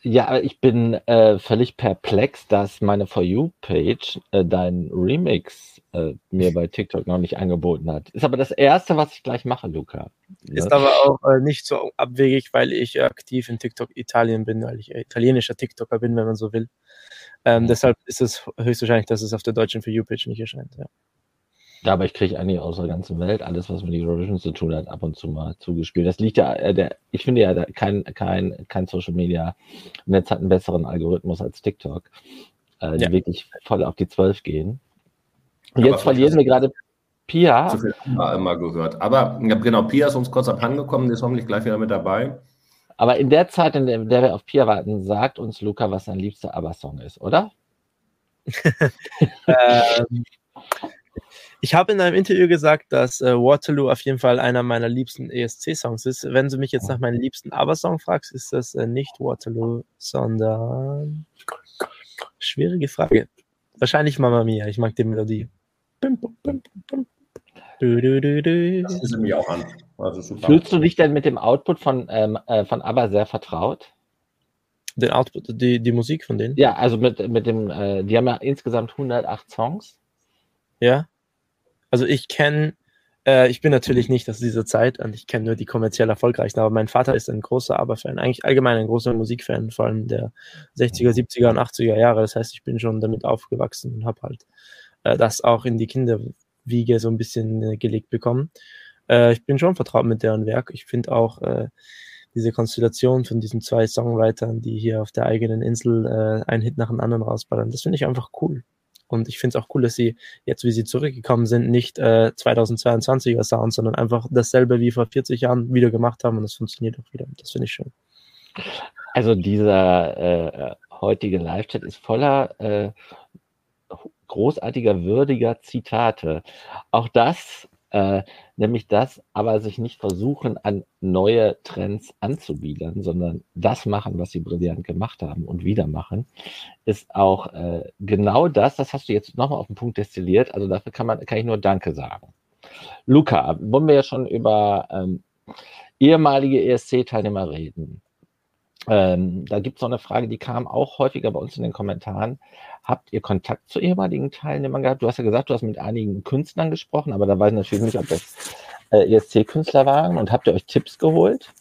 Ja, ich bin äh, völlig perplex, dass meine For You-Page äh, dein Remix äh, mir bei TikTok noch nicht angeboten hat. Ist aber das Erste, was ich gleich mache, Luca. Ist Ne? aber auch äh, nicht so abwegig, weil ich äh, aktiv in TikTok Italien bin, weil ich äh, italienischer TikToker bin, wenn man so will. Ähm, Mhm. Deshalb ist es höchstwahrscheinlich, dass es auf der deutschen For You-Page nicht erscheint. Ja. Ja, aber ich kriege eigentlich aus der ganzen Welt alles, was mit Eurovision zu tun hat, ab und zu mal zugespielt. Das liegt ja, äh, der, ich finde ja, da- kein, kein, kein Social Media Netz hat einen besseren Algorithmus als TikTok. äh, die Ja. wirklich voll auf die 12 gehen. Und jetzt verlieren wir gerade Pia. Zu viel wir immer gehört. Aber genau, Pia ist uns kurz abhanden gekommen, die ist hoffentlich gleich wieder mit dabei. Aber in der Zeit, in der, in der wir auf Pia warten, sagt uns Luca, was sein liebster ABBA-Song ist, oder? [LAUGHS] Ähm, ich habe in einem Interview gesagt, dass äh, Waterloo auf jeden Fall einer meiner liebsten ESC-Songs ist. Wenn du mich jetzt nach meinem liebsten ABBA-Song fragst, ist das äh, nicht Waterloo, sondern schwierige Frage. Wahrscheinlich Mamma Mia. Ich mag die Melodie. Bim, bim, bum, bum. Du, du, du, du. Das ist nämlich auch an. Also. Fühlst du dich denn mit dem Output von, ähm, äh, von ABBA sehr vertraut? Den Output, die, die Musik von denen. Ja, also mit, mit dem, äh, die haben ja insgesamt 108 Songs. Ja. Also ich kenne, äh, ich bin natürlich nicht aus dieser Zeit und ich kenne nur die kommerziell erfolgreichen, aber mein Vater ist ein großer ABBA-Fan, eigentlich allgemein ein großer Musikfan, vor allem der 60er, 70er und 80er Jahre. Das heißt, ich bin schon damit aufgewachsen und habe halt äh, das auch in die Kinderwiege so ein bisschen äh, gelegt bekommen. Äh, ich bin schon vertraut mit deren Werk. Ich finde auch äh, diese Konstellation von diesen zwei Songwritern, die hier auf der eigenen Insel äh, einen Hit nach dem anderen rausballern, das finde ich einfach cool. Und ich finde es auch cool, dass sie jetzt, wie sie zurückgekommen sind, nicht äh, 2022er Sound, sondern einfach dasselbe wie vor 40 Jahren wieder gemacht haben und es funktioniert auch wieder. Das finde ich schön. Also dieser äh, heutige Live-Chat ist voller äh, großartiger, würdiger Zitate. Auch das, äh, nämlich das, aber sich nicht versuchen, an neue Trends anzubiedern, sondern das machen, was sie brillant gemacht haben und wieder machen, ist auch äh, genau das, das hast du jetzt nochmal auf den Punkt destilliert, also dafür kann man, kann ich nur Danke sagen. Luca, wollen wir ja schon über ähm, ehemalige ESC-Teilnehmer reden. Ähm, da gibt es noch eine Frage, die kam auch häufiger bei uns in den Kommentaren. Habt ihr Kontakt zu ehemaligen Teilnehmern gehabt? Du hast ja gesagt, du hast mit einigen Künstlern gesprochen, aber da weiß ich natürlich nicht, ob das äh, ESC-Künstler waren. Und habt ihr euch Tipps geholt?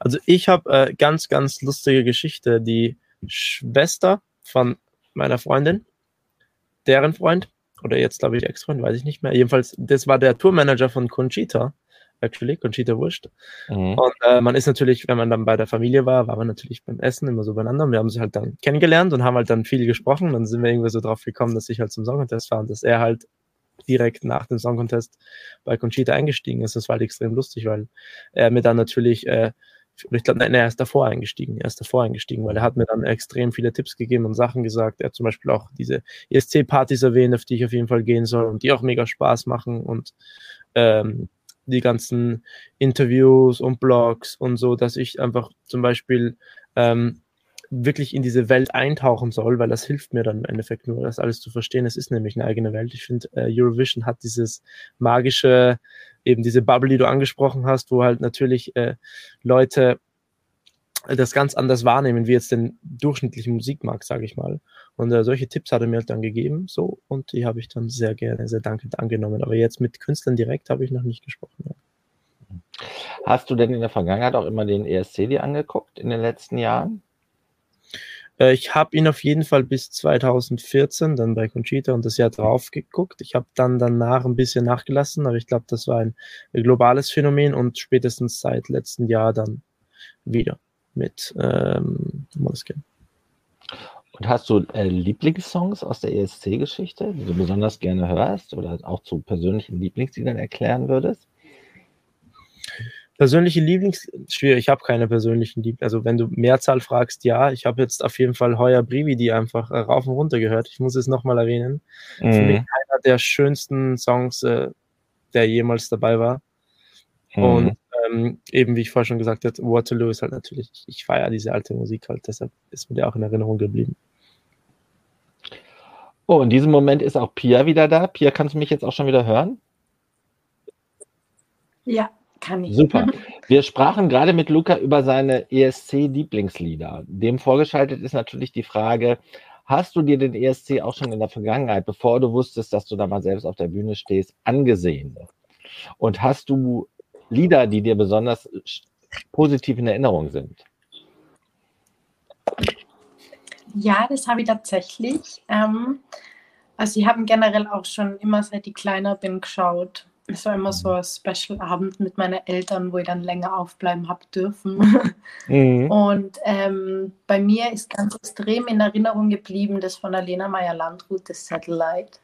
Also ich habe äh, ganz, ganz lustige Geschichte. Die Schwester von meiner Freundin, deren Freund, oder jetzt glaube ich Ex-Freund, weiß ich nicht mehr. Jedenfalls, das war der Tourmanager von Conchita, actually, Conchita Wurst. Mhm. Und äh, man ist natürlich, wenn man dann bei der Familie war, war man natürlich beim Essen immer so beieinander. Und wir haben sie halt dann kennengelernt und haben halt dann viel gesprochen. Dann sind wir irgendwie so drauf gekommen, dass ich halt zum Song Contest war und dass er halt direkt nach dem Song Contest bei Conchita eingestiegen ist. Das war halt extrem lustig, weil er mir dann natürlich, äh, ich glaube, nein, er ist davor eingestiegen, er ist davor eingestiegen, weil er hat mir dann extrem viele Tipps gegeben und Sachen gesagt. Er hat zum Beispiel auch diese ESC-Partys erwähnt, auf die ich auf jeden Fall gehen soll und die auch mega Spaß machen und ähm, die ganzen Interviews und Blogs und so, dass ich einfach zum Beispiel ähm, wirklich in diese Welt eintauchen soll, weil das hilft mir dann im Endeffekt nur, das alles zu verstehen. Es ist nämlich eine eigene Welt. Ich finde, äh, Eurovision hat dieses magische, eben diese Bubble, die du angesprochen hast, wo halt natürlich äh, Leute das ganz anders wahrnehmen, wie jetzt den durchschnittlichen Musikmarkt, sage ich mal. Und äh, solche Tipps hat er mir halt dann gegeben, so, und die habe ich dann sehr gerne, sehr dankend angenommen. Aber jetzt mit Künstlern direkt habe ich noch nicht gesprochen. Ja. Hast du denn in der Vergangenheit auch immer den ESC dir angeguckt in den letzten Jahren? Äh, ich habe ihn auf jeden Fall bis 2014 dann bei Conchita und das Jahr drauf geguckt. Ich habe dann danach ein bisschen nachgelassen, aber ich glaube, das war ein globales Phänomen und spätestens seit letztem Jahr dann wieder mit ähm, Moleskine. Und hast du äh, Lieblingssongs aus der ESC-Geschichte, die du besonders gerne hörst oder auch zu persönlichen Lieblingsliedern erklären würdest? Persönliche Lieblings, schwierig, ich habe keine persönlichen Lieblings, also wenn du Mehrzahl fragst, ja, ich habe jetzt auf jeden Fall Heuer Brivi, die einfach äh, rauf und runter gehört. Ich muss es nochmal erwähnen. Für mich Mhm. einer der schönsten Songs, äh, der jemals dabei war. Mhm. Ähm, eben, wie ich vorher schon gesagt habe, Waterloo ist halt natürlich, ich, ich feiere diese alte Musik halt, deshalb ist mir der auch in Erinnerung geblieben. Oh, in diesem Moment ist auch Pia wieder da. Pia, kannst du mich jetzt auch schon wieder hören? Ja, kann ich. Super. [LAUGHS] Wir sprachen gerade mit Luca über seine ESC-Lieblingslieder. Dem vorgeschaltet ist natürlich die Frage, hast du dir den ESC auch schon in der Vergangenheit, bevor du wusstest, dass du da mal selbst auf der Bühne stehst, angesehen? Und hast du Lieder, die dir besonders positiv in Erinnerung sind? Ja, das habe ich tatsächlich. Ähm, also ich habe generell auch schon immer, seit ich kleiner bin, geschaut, Es war immer so ein Special-Abend mit meinen Eltern, wo ich dann länger aufbleiben habe dürfen. Mhm. [LAUGHS] Und ähm, bei mir ist ganz extrem in Erinnerung geblieben, das von Alena Meyer-Landrut, das Satellite.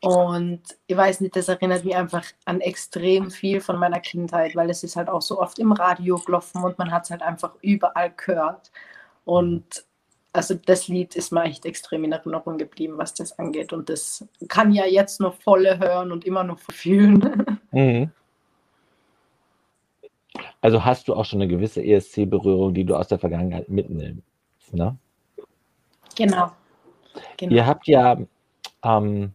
Und ich weiß nicht, das erinnert mich einfach an extrem viel von meiner Kindheit, weil es ist halt auch so oft im Radio gelaufen und man hat es halt einfach überall gehört. Und also das Lied ist mir echt extrem in Erinnerung geblieben, was das angeht. Und das kann ja jetzt noch volle hören und immer noch verfühlen. [LAUGHS] Mhm. Also hast du auch schon eine gewisse ESC-Berührung, die du aus der Vergangenheit mitnimmst, ne? Genau. genau. Ihr habt ja ähm,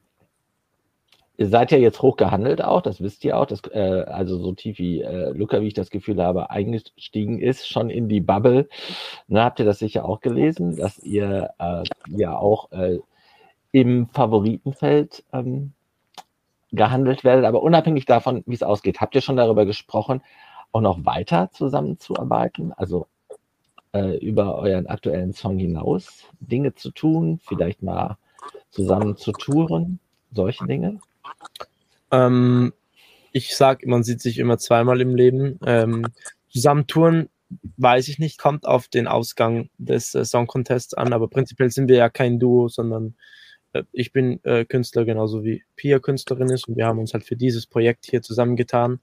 Ihr seid ja jetzt hochgehandelt auch, das wisst ihr auch, dass, äh, also so tief wie äh, Luca, wie ich das Gefühl habe, eingestiegen ist, schon in die Bubble. Na, habt ihr das sicher auch gelesen, dass ihr äh, ja auch äh, im Favoritenfeld ähm, gehandelt werdet, aber unabhängig davon, wie es ausgeht, habt ihr schon darüber gesprochen, auch noch weiter zusammenzuarbeiten, also äh, über euren aktuellen Song hinaus Dinge zu tun, vielleicht mal zusammen zu touren, solche Dinge? Ähm, ich sag, man sieht sich immer zweimal im Leben. Ähm, Zusammentouren weiß ich nicht, kommt auf den Ausgang des äh, Song Contests an, aber prinzipiell sind wir ja kein Duo, sondern äh, ich bin äh, Künstler genauso wie Pia Künstlerin ist und wir haben uns halt für dieses Projekt hier zusammengetan.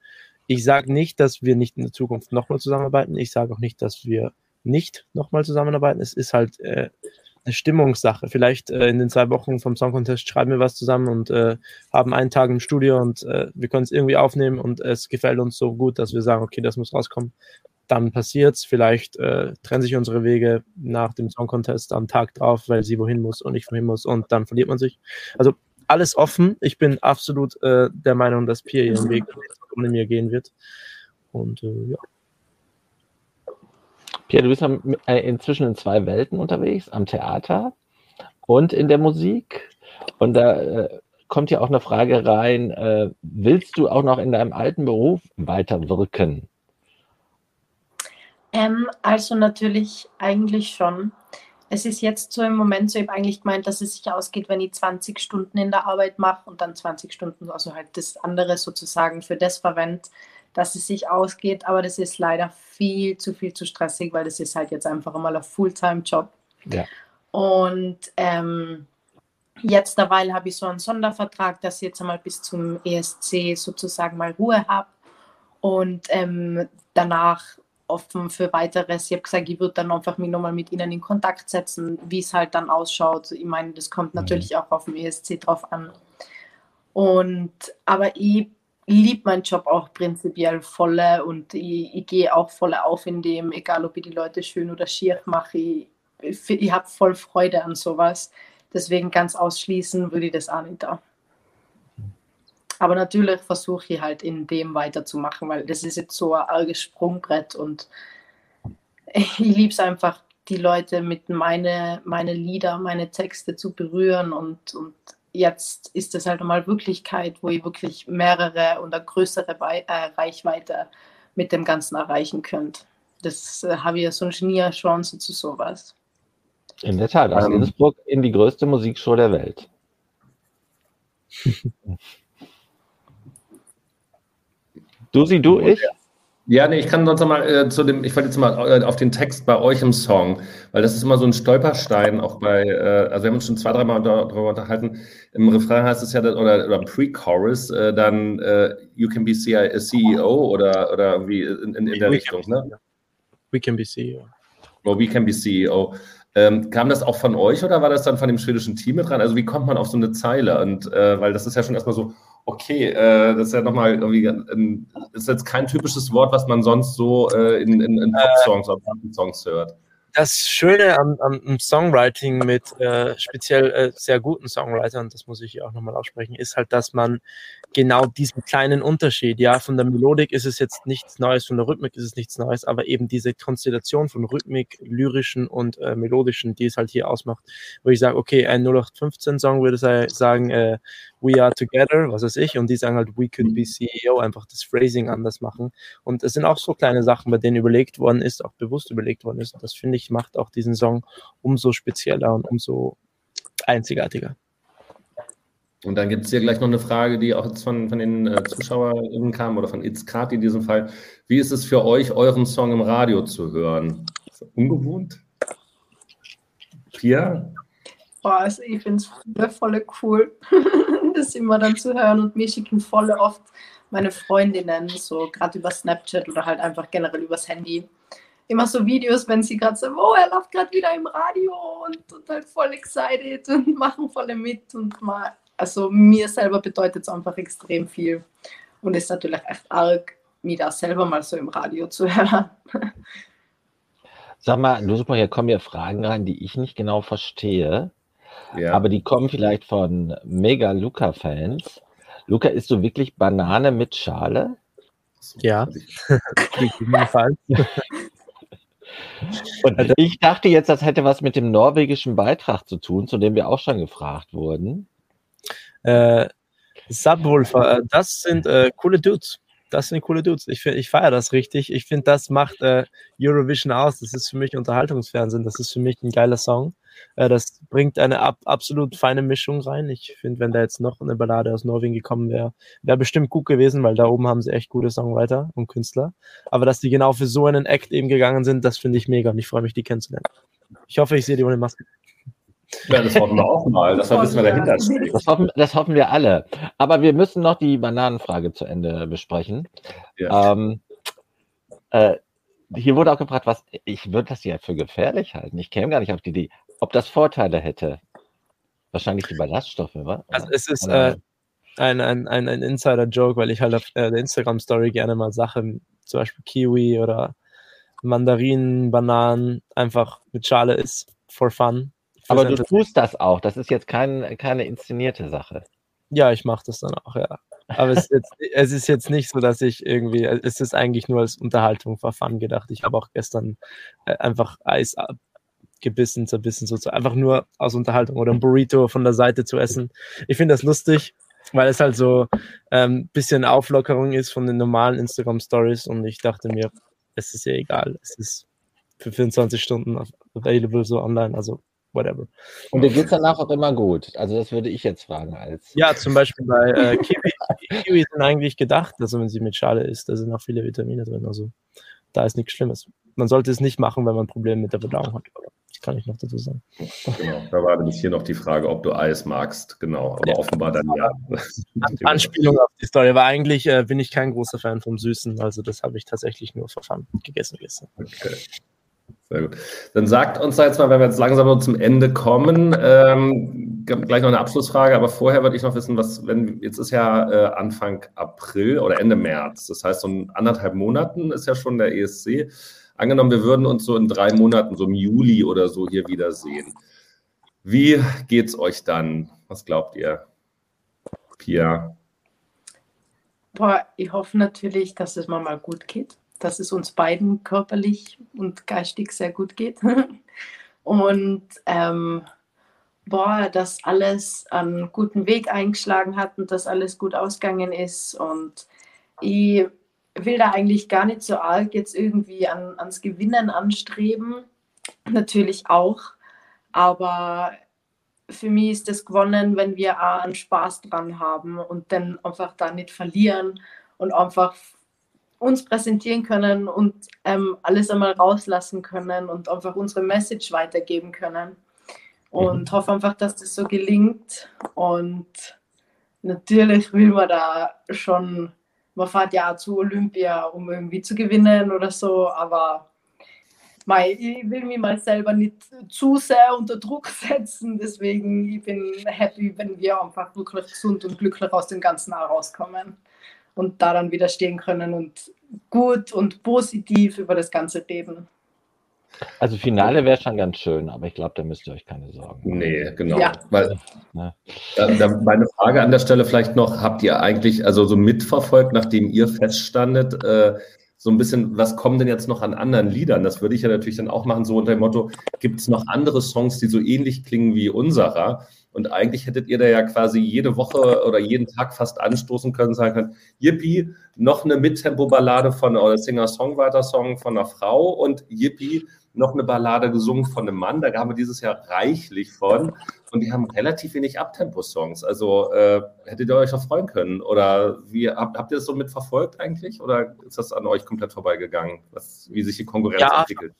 Ich sage nicht, dass wir nicht in der Zukunft nochmal zusammenarbeiten. Ich sage auch nicht, dass wir nicht nochmal zusammenarbeiten. Es ist halt äh, eine Stimmungssache. Vielleicht äh, in den zwei Wochen vom Song Contest schreiben wir was zusammen und äh, haben einen Tag im Studio und äh, wir können es irgendwie aufnehmen und es gefällt uns so gut, dass wir sagen, okay, das muss rauskommen. Dann passiert's. Vielleicht äh, trennen sich unsere Wege nach dem Song Contest am Tag drauf, weil sie wohin muss und ich wohin muss und dann verliert man sich. Also alles offen. Ich bin absolut äh, der Meinung, dass Pia ihren Weg ohne mir gehen wird. Und äh, ja. Pierre, du bist äh, inzwischen in zwei Welten unterwegs, am Theater und in der Musik. Und da äh, kommt ja auch eine Frage rein, äh, willst du auch noch in deinem alten Beruf weiterwirken? Ähm, also natürlich eigentlich schon. Es ist jetzt so im Moment so, ich habe eigentlich gemeint, dass es sich ausgeht, wenn ich 20 Stunden in der Arbeit mache und dann 20 Stunden, also halt das andere sozusagen für das verwende dass es sich ausgeht, aber das ist leider viel zu viel zu stressig, weil das ist halt jetzt einfach mal ein Fulltime-Job. Ja. Und ähm, jetzt derweil habe ich so einen Sondervertrag, dass ich jetzt einmal bis zum ESC sozusagen mal Ruhe habe und ähm, danach offen für weiteres. Ich habe gesagt, ich würde dann einfach mich nochmal mit ihnen in Kontakt setzen, wie es halt dann ausschaut. Ich meine, das kommt mhm. natürlich auch auf dem ESC drauf an. Und aber ich liebe meinen Job auch prinzipiell voll und ich, ich gehe auch voll auf in dem, egal ob ich die Leute schön oder schier mache. Ich, ich, ich habe voll Freude an sowas. Deswegen ganz ausschließen würde ich das auch nicht da. Aber natürlich versuche ich halt in dem weiterzumachen, weil das ist jetzt so ein arges Sprungbrett und ich liebe es einfach, die Leute mit meine, meine Lieder, meine Texte zu berühren und, und jetzt ist es halt einmal Wirklichkeit, wo ihr wirklich mehrere und eine größere äh, Reichweite mit dem Ganzen erreichen könnt. Das äh, habe ich ja so eine Genie-Chance zu sowas. In der Tat, aus ähm, Innsbruck in die größte Musikshow der Welt. [LAUGHS] du, sie, du, ich? Ja, nee, ich kann sonst noch mal äh, zu dem, ich wollte jetzt mal äh, auf den Text bei euch im Song, weil das ist immer so ein Stolperstein, auch bei, äh, also wir haben uns schon zwei, dreimal darüber unterhalten. Im Refrain heißt es ja, oder, oder Pre-Chorus, äh, dann äh, You can be CEO oder, oder irgendwie in, in, in der Richtung, ne? We can be CEO. Oh, we can be CEO. Ähm, kam das auch von euch oder war das dann von dem schwedischen Team mit dran? Also wie kommt man auf so eine Zeile? Und äh, weil das ist ja schon erstmal so, Okay, äh, das ist ja nochmal irgendwie, ein, ist jetzt kein typisches Wort, was man sonst so äh, in, in, in Pop-Songs oder Party-Songs hört. Das Schöne am, am Songwriting mit äh, speziell äh, sehr guten Songwritern, das muss ich hier auch nochmal aussprechen, ist halt, dass man genau diesen kleinen Unterschied, ja, von der Melodik ist es jetzt nichts Neues, von der Rhythmik ist es nichts Neues, aber eben diese Konstellation von Rhythmik, lyrischen und äh, melodischen, die es halt hier ausmacht, wo ich sage, okay, ein 0815-Song würde sagen, äh, We are together, was weiß ich, und die sagen halt, we could be CEO, einfach das Phrasing anders machen. Und es sind auch so kleine Sachen, bei denen überlegt worden ist, auch bewusst überlegt worden ist. Und das finde ich macht auch diesen Song umso spezieller und umso einzigartiger. Und dann gibt es hier gleich noch eine Frage, die auch jetzt von, von den äh, ZuschauerInnen kam oder von Itzkat in diesem Fall. Wie ist es für euch, euren Song im Radio zu hören? Ungewohnt? Pia? Boah, also ich finde es voll cool, [LAUGHS] das immer dann zu hören. Und mir schicken voll oft meine Freundinnen, so gerade über Snapchat oder halt einfach generell übers Handy, immer so Videos, wenn sie gerade sagen, oh, er läuft gerade wieder im Radio und, und, halt voll excited [LAUGHS] und machen voll mit und mal, also mir selber bedeutet es einfach extrem viel und ist natürlich echt arg, mir das selber mal so im Radio zu hören. [LAUGHS] Sag mal, super, hier kommen ja Fragen rein, die ich nicht genau verstehe. Ja. Aber die kommen vielleicht von mega Luca-Fans. Luca, isst du wirklich Banane mit Schale? Ja. [LAUGHS] Und ich dachte jetzt, das hätte was mit dem norwegischen Beitrag zu tun, zu dem wir auch schon gefragt wurden. Äh, Subwoofer, äh, das sind äh, coole Dudes das sind coole Dudes. Ich, ich feiere das richtig. Ich finde, das macht äh, Eurovision aus. Das ist für mich Unterhaltungsfernsehen. Das ist für mich ein geiler Song. Äh, das bringt eine ab, absolut feine Mischung rein. Ich finde, wenn da jetzt noch eine Ballade aus Norwegen gekommen wäre, wäre bestimmt gut gewesen, weil da oben haben sie echt gute Songwriter und Künstler. Aber dass die genau für so einen Act eben gegangen sind, das finde ich mega und ich freue mich, die kennenzulernen. Ich hoffe, ich sehe die ohne Maske. Ja, das hoffen wir auch mal. Das wissen wir dahinter steht. Das hoffen, das hoffen wir alle. Aber wir müssen noch die Bananenfrage zu Ende besprechen. Ja. Ähm, äh, hier wurde auch gefragt, was ich würde das ja für gefährlich halten. Ich käme gar nicht auf die Idee, ob das Vorteile hätte. Wahrscheinlich die Ballaststoffe, wa? Also es ist äh, ein, ein, ein, ein Insider-Joke, weil ich halt auf äh, der Instagram-Story gerne mal Sachen, zum Beispiel Kiwi oder Mandarinen, Bananen, einfach mit Schale ist, for fun. Aber du tust das auch. Das ist jetzt kein, keine inszenierte Sache. Ja, ich mache das dann auch, ja. Aber es ist, jetzt, [LAUGHS] es ist, jetzt, nicht so, dass ich irgendwie, es ist eigentlich nur als Unterhaltung for fun gedacht. Ich habe auch gestern äh, einfach Eis gebissen, zerbissen, so einfach nur aus Unterhaltung oder ein Burrito von der Seite zu essen. Ich finde das lustig, weil es halt so ein ähm, bisschen Auflockerung ist von den normalen Instagram Stories und ich dachte mir, es ist ja egal, es ist für 24 Stunden available so online, also whatever. Und dir geht es danach auch immer gut. Also das würde ich jetzt fragen als. Ja, zum Beispiel bei äh, Kiwi. [LAUGHS] Kiwi sind eigentlich gedacht, also wenn sie mit Schale isst, da sind auch viele Vitamine drin. Also da ist nichts Schlimmes. Man sollte es nicht machen, wenn man Probleme mit der Verdauung hat. Das kann ich noch dazu sagen. Genau, da war nämlich hier noch die Frage, ob du Eis magst. Genau, aber ja. offenbar dann ja. Anspielung auf die Story. Aber eigentlich äh, bin ich kein großer Fan vom Süßen. Also das habe ich tatsächlich nur verfahren gegessen gestern. Okay. Sehr gut. Dann sagt uns da jetzt mal, wenn wir jetzt langsam zum Ende kommen, ähm, gleich noch eine Abschlussfrage, aber vorher würde ich noch wissen, was, wenn, jetzt ist ja äh, Anfang April oder Ende März, das heißt, so in anderthalb Monaten ist ja schon der ESC. Angenommen, wir würden uns so in drei Monaten, so im Juli oder so hier wiedersehen. Wie geht's euch dann? Was glaubt ihr, Pia? Boah, ich hoffe natürlich, dass es mir mal gut geht dass es uns beiden körperlich und geistig sehr gut geht. [LAUGHS] und ähm, boah, dass alles einen guten Weg eingeschlagen hat und dass alles gut ausgegangen ist. Und ich will da eigentlich gar nicht so arg jetzt irgendwie an, ans Gewinnen anstreben. Natürlich auch. Aber für mich ist das gewonnen, wenn wir auch einen Spaß dran haben und dann einfach da nicht verlieren und einfach uns präsentieren können und ähm, alles einmal rauslassen können und einfach unsere Message weitergeben können. Und mhm. hoffe einfach, dass das so gelingt. Und natürlich will man da schon, man fährt ja zu Olympia, um irgendwie zu gewinnen oder so, aber mei, ich will mich mal selber nicht zu sehr unter Druck [LAUGHS] setzen. Deswegen ich bin happy, wenn wir einfach wirklich gesund und glücklich aus dem ganzen rauskommen und daran widerstehen können und gut und positiv über das Ganze reden. Also Finale wäre schon ganz schön, aber ich glaube, da müsst ihr euch keine Sorgen machen. Nee, genau. Ja. Weil, ja. Da, da meine Frage an der Stelle vielleicht noch, habt ihr eigentlich also so mitverfolgt, nachdem ihr feststandet, äh, so ein bisschen, was kommen denn jetzt noch an anderen Liedern? Das würde ich ja natürlich dann auch machen, so unter dem Motto, gibt es noch andere Songs, die so ähnlich klingen wie unserer? Und eigentlich hättet ihr da ja quasi jede Woche oder jeden Tag fast anstoßen können, sagen können, Yippie, noch eine Mittempo-Ballade von oder Singer-Songwriter-Song von einer Frau und Yippie, noch eine Ballade gesungen von einem Mann. Da haben wir dieses Jahr reichlich von. Und die haben relativ wenig Abtempo-Songs. Also äh, hättet ihr euch noch freuen können? Oder wie habt, habt ihr das so mitverfolgt eigentlich? Oder ist das an euch komplett vorbeigegangen, was, wie sich die Konkurrenz ja, entwickelt?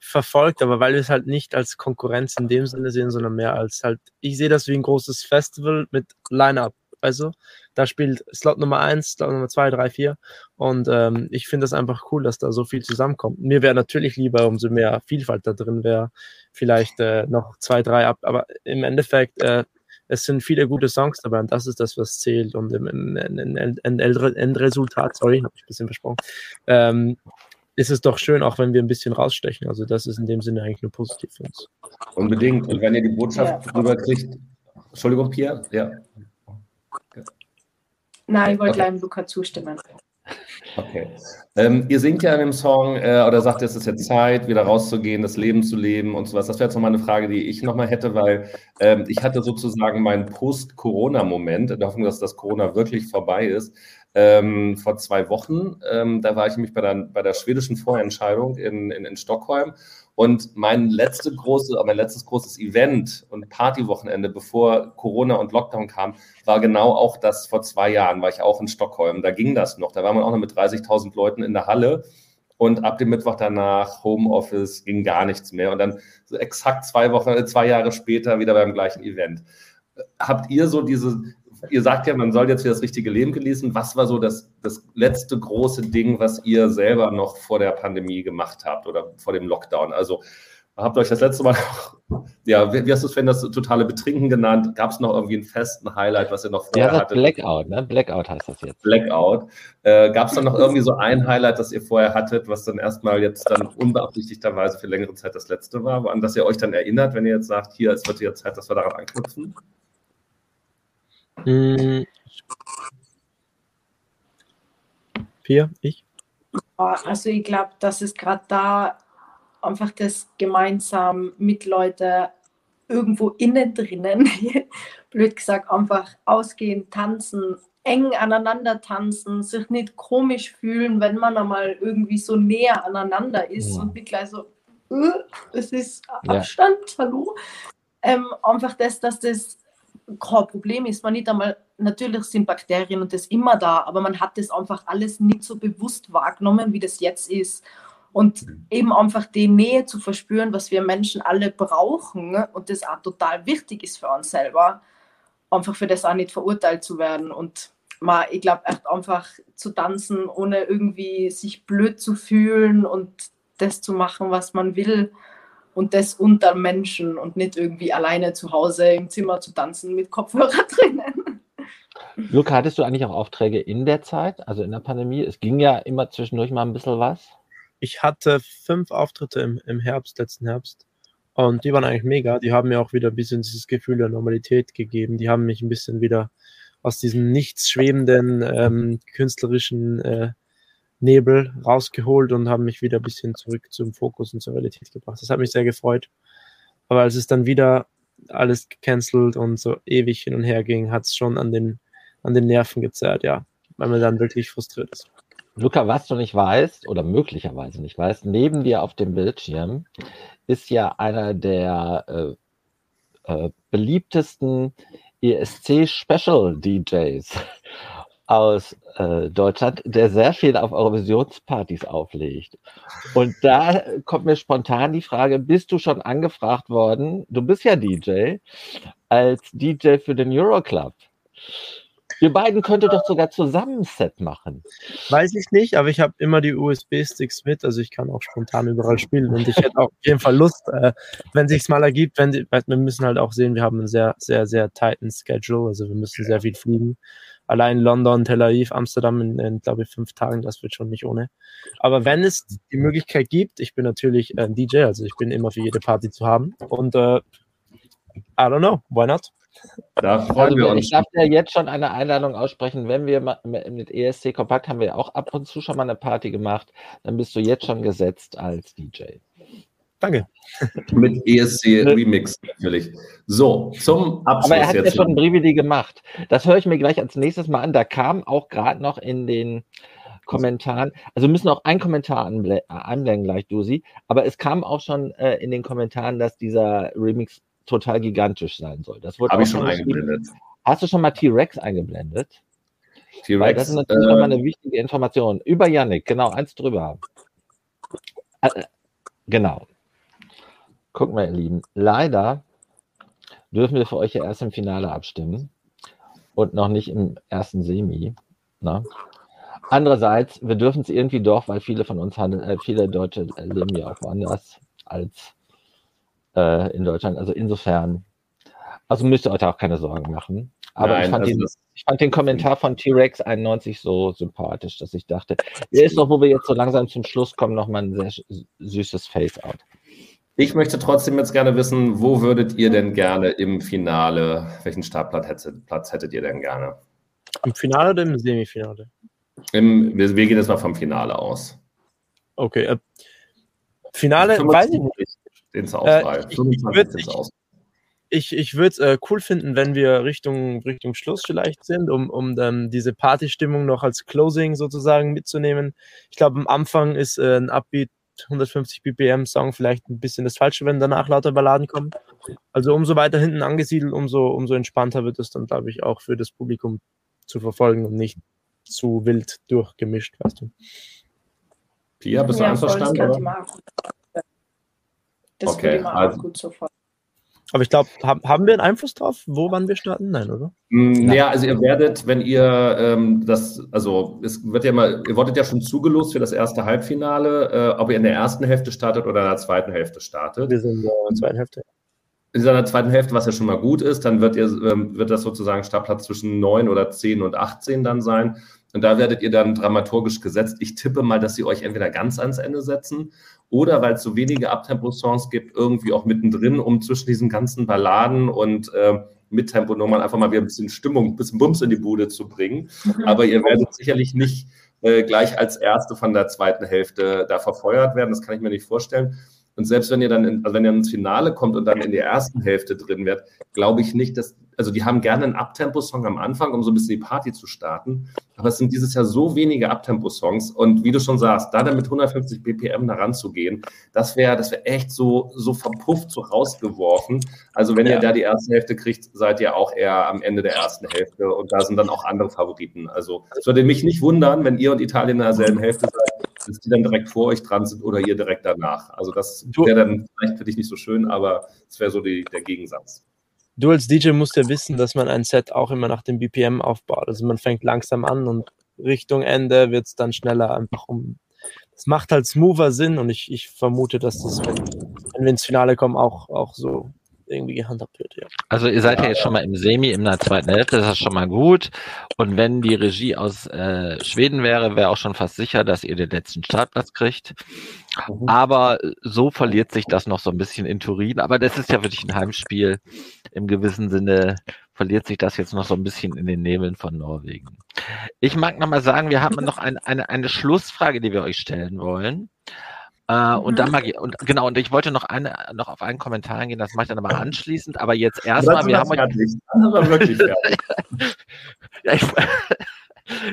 Verfolgt, aber weil wir es halt nicht als Konkurrenz in dem Sinne sehen, sondern mehr als halt, ich sehe das wie ein großes Festival mit Line-Up. Also, da spielt Slot Nummer 1, Slot Nummer 2, 3, 4. Und ähm, ich finde das einfach cool, dass da so viel zusammenkommt. Mir wäre natürlich lieber, umso mehr Vielfalt da drin wäre, vielleicht äh, noch zwei, drei ab. Aber im Endeffekt, äh, es sind viele gute Songs dabei und das ist das, was zählt. Und im, im, im, im Endresultat, sorry, habe ich ein bisschen versprochen, ähm, ist es doch schön, auch wenn wir ein bisschen rausstechen. Also das ist in dem Sinne eigentlich nur positiv für uns. Unbedingt. Und wenn ihr die Botschaft ja. rüberkriegt, Entschuldigung, Pia, ja. Nein, ich wollte okay. Luca zustimmen. Okay. Ähm, ihr singt ja in dem Song äh, oder sagt, es ist jetzt Zeit, wieder rauszugehen, das Leben zu leben und sowas. Das wäre jetzt nochmal eine Frage, die ich nochmal hätte, weil ähm, ich hatte sozusagen meinen Post-Corona-Moment, in der Hoffnung, dass das Corona wirklich vorbei ist, ähm, vor zwei Wochen. Ähm, da war ich nämlich bei der, bei der schwedischen Vorentscheidung in, in, in Stockholm und mein, letzte große, mein letztes großes Event und Partywochenende, bevor Corona und Lockdown kam, war genau auch das vor zwei Jahren, war ich auch in Stockholm. Da ging das noch. Da war man auch noch mit 30.000 Leuten in der Halle. Und ab dem Mittwoch danach, Homeoffice, ging gar nichts mehr. Und dann so exakt zwei Wochen, äh, zwei Jahre später wieder beim gleichen Event. Habt ihr so diese, ihr sagt ja, man soll jetzt wieder das richtige Leben genießen. Was war so das, das letzte große Ding, was ihr selber noch vor der Pandemie gemacht habt oder vor dem Lockdown? Also habt ihr euch das letzte Mal noch, ja, wie hast du es, wenn das totale Betrinken genannt? Gab es noch irgendwie einen festen Highlight, was ihr noch vorher ja, hattet? Blackout, ne? Blackout heißt das jetzt. Blackout. Äh, Gab es dann noch irgendwie so ein Highlight, das ihr vorher hattet, was dann erstmal jetzt dann unbeabsichtigterweise für längere Zeit das letzte war, an das ihr euch dann erinnert, wenn ihr jetzt sagt, hier, es wird jetzt Zeit, dass wir daran anknüpfen? Hm. Vier, ich? Also ich glaube, dass es gerade da einfach das gemeinsam mit Leuten irgendwo innen drinnen, [LAUGHS] blöd gesagt, einfach ausgehen, tanzen, eng aneinander tanzen, sich nicht komisch fühlen, wenn man einmal irgendwie so näher aneinander ist ja. und nicht gleich so, uh, es ist Abstand, ja. hallo. Ähm, einfach das, dass das kein Problem ist. Man nicht einmal, natürlich sind Bakterien und das immer da, aber man hat das einfach alles nicht so bewusst wahrgenommen, wie das jetzt ist. Und eben einfach die Nähe zu verspüren, was wir Menschen alle brauchen und das auch total wichtig ist für uns selber, einfach für das auch nicht verurteilt zu werden. Und mal, ich glaube, einfach zu tanzen, ohne irgendwie sich blöd zu fühlen und das zu machen, was man will und das unter Menschen und nicht irgendwie alleine zu Hause im Zimmer zu tanzen mit Kopfhörer [LAUGHS] drinnen. Luca, hattest du eigentlich auch Aufträge in der Zeit, also in der Pandemie? Es ging ja immer zwischendurch mal ein bisschen was. Ich hatte fünf Auftritte im, im Herbst, letzten Herbst. Und die waren eigentlich mega. Die haben mir auch wieder ein bisschen dieses Gefühl der Normalität gegeben. Die haben mich ein bisschen wieder aus diesem nichts schwebenden ähm, künstlerischen äh, Nebel rausgeholt und haben mich wieder ein bisschen zurück zum Fokus und zur Realität gebracht. Das hat mich sehr gefreut. Aber als es dann wieder alles gecancelt und so ewig hin und her ging, hat es schon an den, an den Nerven gezerrt, ja, weil man dann wirklich frustriert ist. Luca, was du nicht weißt oder möglicherweise nicht weißt, neben dir auf dem Bildschirm ist ja einer der äh, äh, beliebtesten ESC Special DJs aus äh, Deutschland, der sehr viel auf Eurovisionspartys auflegt. Und da kommt mir spontan die Frage, bist du schon angefragt worden, du bist ja DJ, als DJ für den Euroclub? Ihr beiden könntet doch sogar zusammen Set machen. Weiß ich nicht, aber ich habe immer die USB-Sticks mit, also ich kann auch spontan überall spielen und ich hätte auch auf jeden Fall Lust, äh, wenn sich's mal ergibt, wenn wir müssen halt auch sehen, wir haben einen sehr, sehr, sehr tighten Schedule, also wir müssen sehr viel fliegen allein London, Tel Aviv, Amsterdam in, in glaube ich, fünf Tagen, das wird schon nicht ohne. Aber wenn es die Möglichkeit gibt, ich bin natürlich ein DJ, also ich bin immer für jede Party zu haben und äh, I don't know, why not? Da freuen also, wir uns. Ich darf ja jetzt schon eine Einladung aussprechen. Wenn wir mit ESC Kompakt haben wir auch ab und zu schon mal eine Party gemacht, dann bist du jetzt schon gesetzt als DJ. Danke. Mit ESC [LAUGHS] Remix natürlich. So, zum Abschluss Aber er hat ja jetzt. schon ein Brividi gemacht. Das höre ich mir gleich als nächstes mal an. Da kam auch gerade noch in den Kommentaren, also wir müssen auch einen Kommentar anble- äh, einblenden gleich, Dusi, aber es kam auch schon äh, in den Kommentaren, dass dieser Remix total gigantisch sein soll. Das wurde Habe auch ich schon eingeblendet. Hast du schon mal T-Rex eingeblendet? Weil das T-Rex. ist natürlich nochmal Äh, eine wichtige Information. Über Yannick, genau, eins drüber. Äh, genau. Guck mal, ihr Lieben. Leider dürfen wir für euch ja erst im Finale abstimmen und noch nicht im ersten Semi. Ne? Andererseits, wir dürfen es irgendwie doch, weil viele von uns, handeln, äh, viele Deutsche äh, leben ja auch woanders als äh, in Deutschland. Also insofern, also müsst ihr euch da auch keine Sorgen machen. Aber nein, ich, fand also den, ich fand den Kommentar von T-Rex 91 so sympathisch, dass ich dachte, der ist doch, wo wir jetzt so langsam zum Schluss kommen, nochmal ein sehr süßes Face-Out. Ich möchte trotzdem jetzt gerne wissen, wo würdet ihr denn gerne im Finale, welchen Startplatz hättet, Platz hättet ihr denn gerne? Im Finale oder im Semifinale? Im, wir, wir gehen jetzt mal vom Finale aus. Okay. Äh, Finale, weiß ich nicht. Den zur Auswahl. Äh, ich- ich 25 würd- sind zur Auswahl. Ich, ich würde es äh, cool finden, wenn wir Richtung, Richtung Schluss vielleicht sind, um, um dann diese Partystimmung noch als Closing sozusagen mitzunehmen. Ich glaube, am Anfang ist äh, ein Upbeat 150 BPM Song vielleicht ein bisschen das Falsche, wenn danach lauter Balladen kommen. Also umso weiter hinten angesiedelt, umso, umso entspannter wird es dann, glaube ich, auch für das Publikum zu verfolgen und nicht zu wild durchgemischt, weißt du. Pia, bist du Ja, voll, das einverstanden? könnte Oder? auch gut- Das Okay, also- auch gut so. Aber ich glaube, hab, haben wir einen Einfluss drauf, wo wann wir starten? Nein, oder? Mm, Ja, also ihr werdet, wenn ihr ähm, das, also es wird ja mal, ihr wurdet ja schon zugelost für das erste Halbfinale, äh, ob ihr in der ersten Hälfte startet oder in der zweiten Hälfte startet. Wir sind in der zweiten Hälfte. In seiner zweiten Hälfte, was ja schon mal gut ist, dann wird, ihr, ähm, wird das sozusagen Startplatz zwischen 9 oder 10 und 18 dann sein. Und da werdet ihr dann dramaturgisch gesetzt. Ich tippe mal, dass sie euch entweder ganz ans Ende setzen oder weil es so wenige Abtempo-Songs gibt, irgendwie auch mittendrin, um zwischen diesen ganzen Balladen und äh, Mittempo-Nummern einfach mal wieder ein bisschen Stimmung, ein bisschen Bums in die Bude zu bringen. [LAUGHS] Aber ihr werdet sicherlich nicht äh, gleich als Erste von der zweiten Hälfte da verfeuert werden. Das kann ich mir nicht vorstellen. Und selbst wenn ihr dann, in, also wenn ihr ins Finale kommt und dann in der ersten Hälfte drin werdet, glaube ich nicht, dass, also die haben gerne einen Abtempo-Song am Anfang, um so ein bisschen die Party zu starten. Aber es sind dieses Jahr so wenige Abtempo-Songs. Und wie du schon sagst, da dann mit 150 BPM da ranzugehen, das wäre, das wäre echt so, so verpufft, so rausgeworfen. Also wenn Ja. ihr da die erste Hälfte kriegt, seid ihr auch eher am Ende der ersten Hälfte. Und da sind dann auch andere Favoriten. Also es würde mich nicht wundern, wenn ihr und Italien in derselben Hälfte seid, dass die dann direkt vor euch dran sind oder ihr direkt danach. Also das wäre dann vielleicht für dich nicht so schön, aber es wäre so die, der Gegensatz. Du als DJ musst ja wissen, dass man ein Set auch immer nach dem BPM aufbaut. Also man fängt langsam an und Richtung Ende wird es dann schneller einfach um. Das macht halt smoother Sinn und ich, ich vermute, dass das, wenn, wenn wir ins Finale kommen, auch, auch so irgendwie gehandhabt wird. Ja. Also ihr seid ja, jetzt schon mal im Semi in der zweiten Hälfte, das ist schon mal gut. Und wenn die Regie aus äh, Schweden wäre, wäre auch schon fast sicher, dass ihr den letzten Startplatz kriegt. Aber so verliert sich das noch so ein bisschen in Turin. Aber das ist ja wirklich ein Heimspiel. Im gewissen Sinne verliert sich das jetzt noch so ein bisschen in den Nebeln von Norwegen. Ich mag noch mal sagen, wir haben noch ein, eine, eine Schlussfrage, die wir euch stellen wollen. Äh, und da mag ich, und genau, und ich wollte noch eine, noch auf einen Kommentar eingehen, das mache ich dann aber anschließend, aber jetzt erstmal, wir haben euch. Dann [LAUGHS] ja, ich,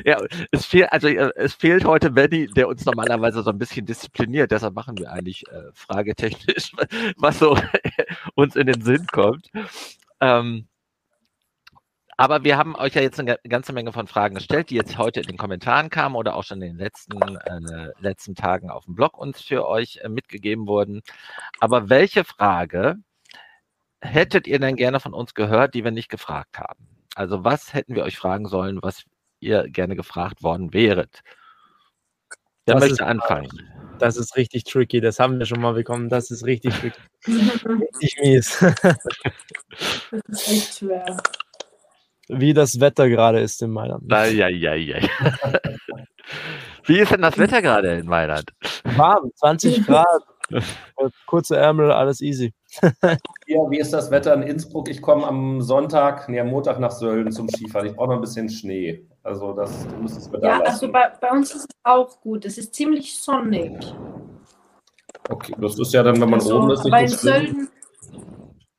ja, es fehlt, also äh, es fehlt heute Benny, der uns normalerweise so ein bisschen diszipliniert, deshalb machen wir eigentlich äh, fragetechnisch, [LAUGHS] was so [LAUGHS] uns in den Sinn kommt. Ähm, aber wir haben euch ja jetzt eine ga- ganze Menge von Fragen gestellt, die jetzt heute in den Kommentaren kamen oder auch schon in den letzten, äh, letzten Tagen auf dem Blog uns für euch äh, mitgegeben wurden. Aber welche Frage hättet ihr denn gerne von uns gehört, die wir nicht gefragt haben? Also was hätten wir euch fragen sollen, was ihr gerne gefragt worden wäret? Wer Das möchte ist- anfangen? Das ist richtig tricky, das haben wir schon mal bekommen. Das ist richtig tricky. Richtig mies. [LAUGHS] Das ist echt schwer. Wie das Wetter gerade ist in Mailand. Eieiei. Wie ist denn das Wetter gerade in Mailand? Warm, 20 Grad. Kurze Ärmel, alles easy. Ja, wie ist das Wetter in Innsbruck? Ich komme am Sonntag, nee, am Montag nach Sölden zum Skifahren. Ich brauche noch ein bisschen Schnee. Also das du müsstest mir Ja, lassen. also bei, bei uns ist es auch gut. Es ist ziemlich sonnig. Okay, das ist ja dann, wenn man Also, oben ist, aber, in nicht so schlimm. Sölden,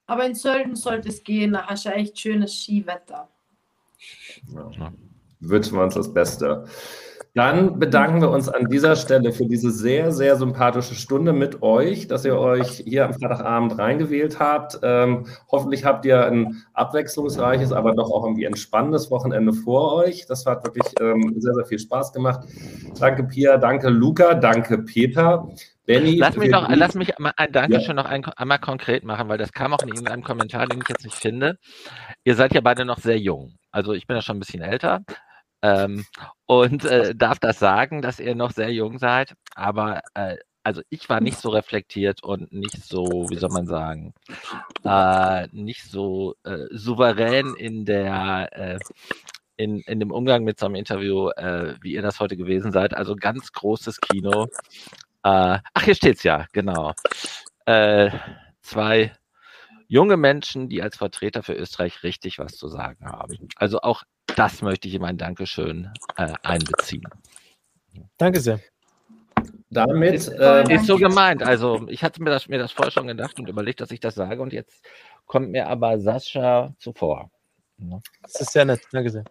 aber in Sölden sollte es gehen, da hast du echt schönes Skiwetter. Ja. Wünschen wir uns das Beste. Dann bedanken wir uns an dieser Stelle für diese sehr, sehr sympathische Stunde mit euch, dass ihr euch hier am Freitagabend reingewählt habt. Ähm, hoffentlich habt ihr ein abwechslungsreiches, aber doch auch irgendwie entspannendes Wochenende vor euch. Das hat wirklich ähm, sehr, sehr viel Spaß gemacht. Danke, Pia, danke, Luca, danke, Peter. Benny, Lass mich, doch, lass mich mal ein Dankeschön noch ein, einmal konkret machen, weil das kam auch in irgendeinem Kommentar, den ich jetzt nicht finde. Ihr seid ja beide noch sehr jung. Also ich bin ja schon ein bisschen älter ähm, und äh, darf das sagen, dass ihr noch sehr jung seid. Aber äh, also ich war nicht so reflektiert und nicht so, wie soll man sagen, äh, nicht so äh, souverän in der äh, in, in dem Umgang mit so einem Interview, äh, wie ihr das heute gewesen seid. Also ganz großes Kino. Ach, hier steht's ja, genau. Zwei junge Menschen, die als Vertreter für Österreich richtig was zu sagen haben. Also auch das möchte ich in mein Dankeschön äh, einbeziehen. Danke sehr. damit Voll ähm, Ist so gemeint. Also ich hatte mir das, mir das vorher schon gedacht und überlegt, dass ich das sage und jetzt kommt mir aber Sascha zuvor. Ja. Das ist sehr nett. Danke sehr.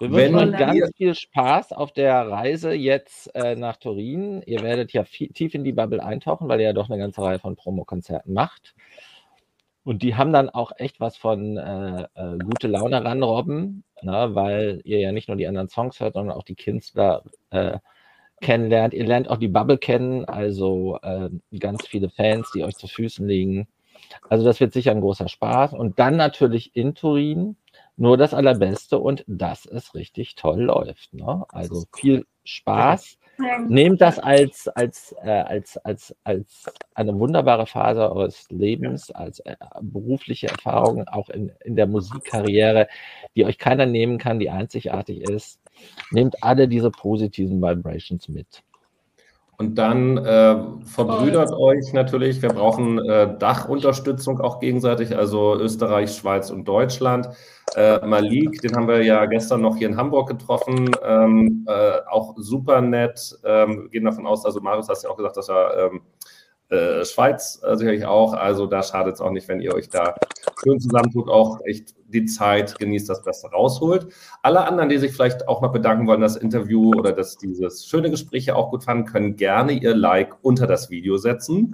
Wir wünschen euch ganz viel Spaß auf der Reise jetzt äh, nach Turin. Ihr werdet ja viel, tief in die Bubble eintauchen, weil ihr ja doch eine ganze Reihe von Promokonzerten macht. Und die haben dann auch echt was von äh, äh, gute Laune ranrobben, ne, weil ihr ja nicht nur die anderen Songs hört, sondern auch die Künstler äh, kennenlernt. Ihr lernt auch die Bubble kennen, also äh, ganz viele Fans, die euch zu Füßen liegen. Also das wird sicher ein großer Spaß. Und dann natürlich in Turin nur das Allerbeste und dass es richtig toll läuft. Ne? Also viel Spaß. Nehmt das als, als, äh, als, als, als eine wunderbare Phase eures Lebens, als äh, berufliche Erfahrung, auch in, in der Musikkarriere, die euch keiner nehmen kann, die einzigartig ist. Nehmt alle diese positiven Vibrations mit. Und dann äh, verbrüdert euch natürlich. Wir brauchen äh, Dachunterstützung auch gegenseitig, also Österreich, Schweiz und Deutschland. Äh, Malik, den haben wir ja gestern noch hier in Hamburg getroffen, ähm, äh, auch super nett. Ähm, wir gehen davon aus, also Marius hast ja auch gesagt, dass er ähm, äh, Schweiz äh, sicherlich auch. Also da schadet es auch nicht, wenn ihr euch da schön zusammentut, auch echt die Zeit genießt, das Beste rausholt. Alle anderen, die sich vielleicht auch noch bedanken wollen, das Interview oder dass dieses schöne Gespräch ja auch gut fanden, können gerne ihr Like unter das Video setzen.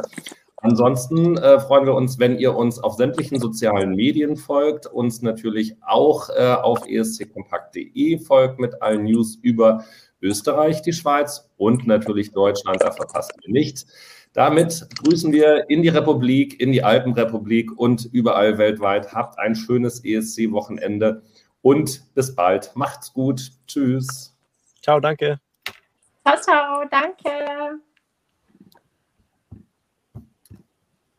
Ansonsten äh, freuen wir uns, wenn ihr uns auf sämtlichen sozialen Medien folgt, uns natürlich auch äh, auf esckompakt.de folgt mit allen News über Österreich, die Schweiz und natürlich Deutschland. Da verpasst ihr nichts. Damit grüßen wir in die Republik, in die Alpenrepublik und überall weltweit. Habt ein schönes ESC-Wochenende und bis bald. Macht's gut. Tschüss. Ciao, danke. Ciao, ciao, danke.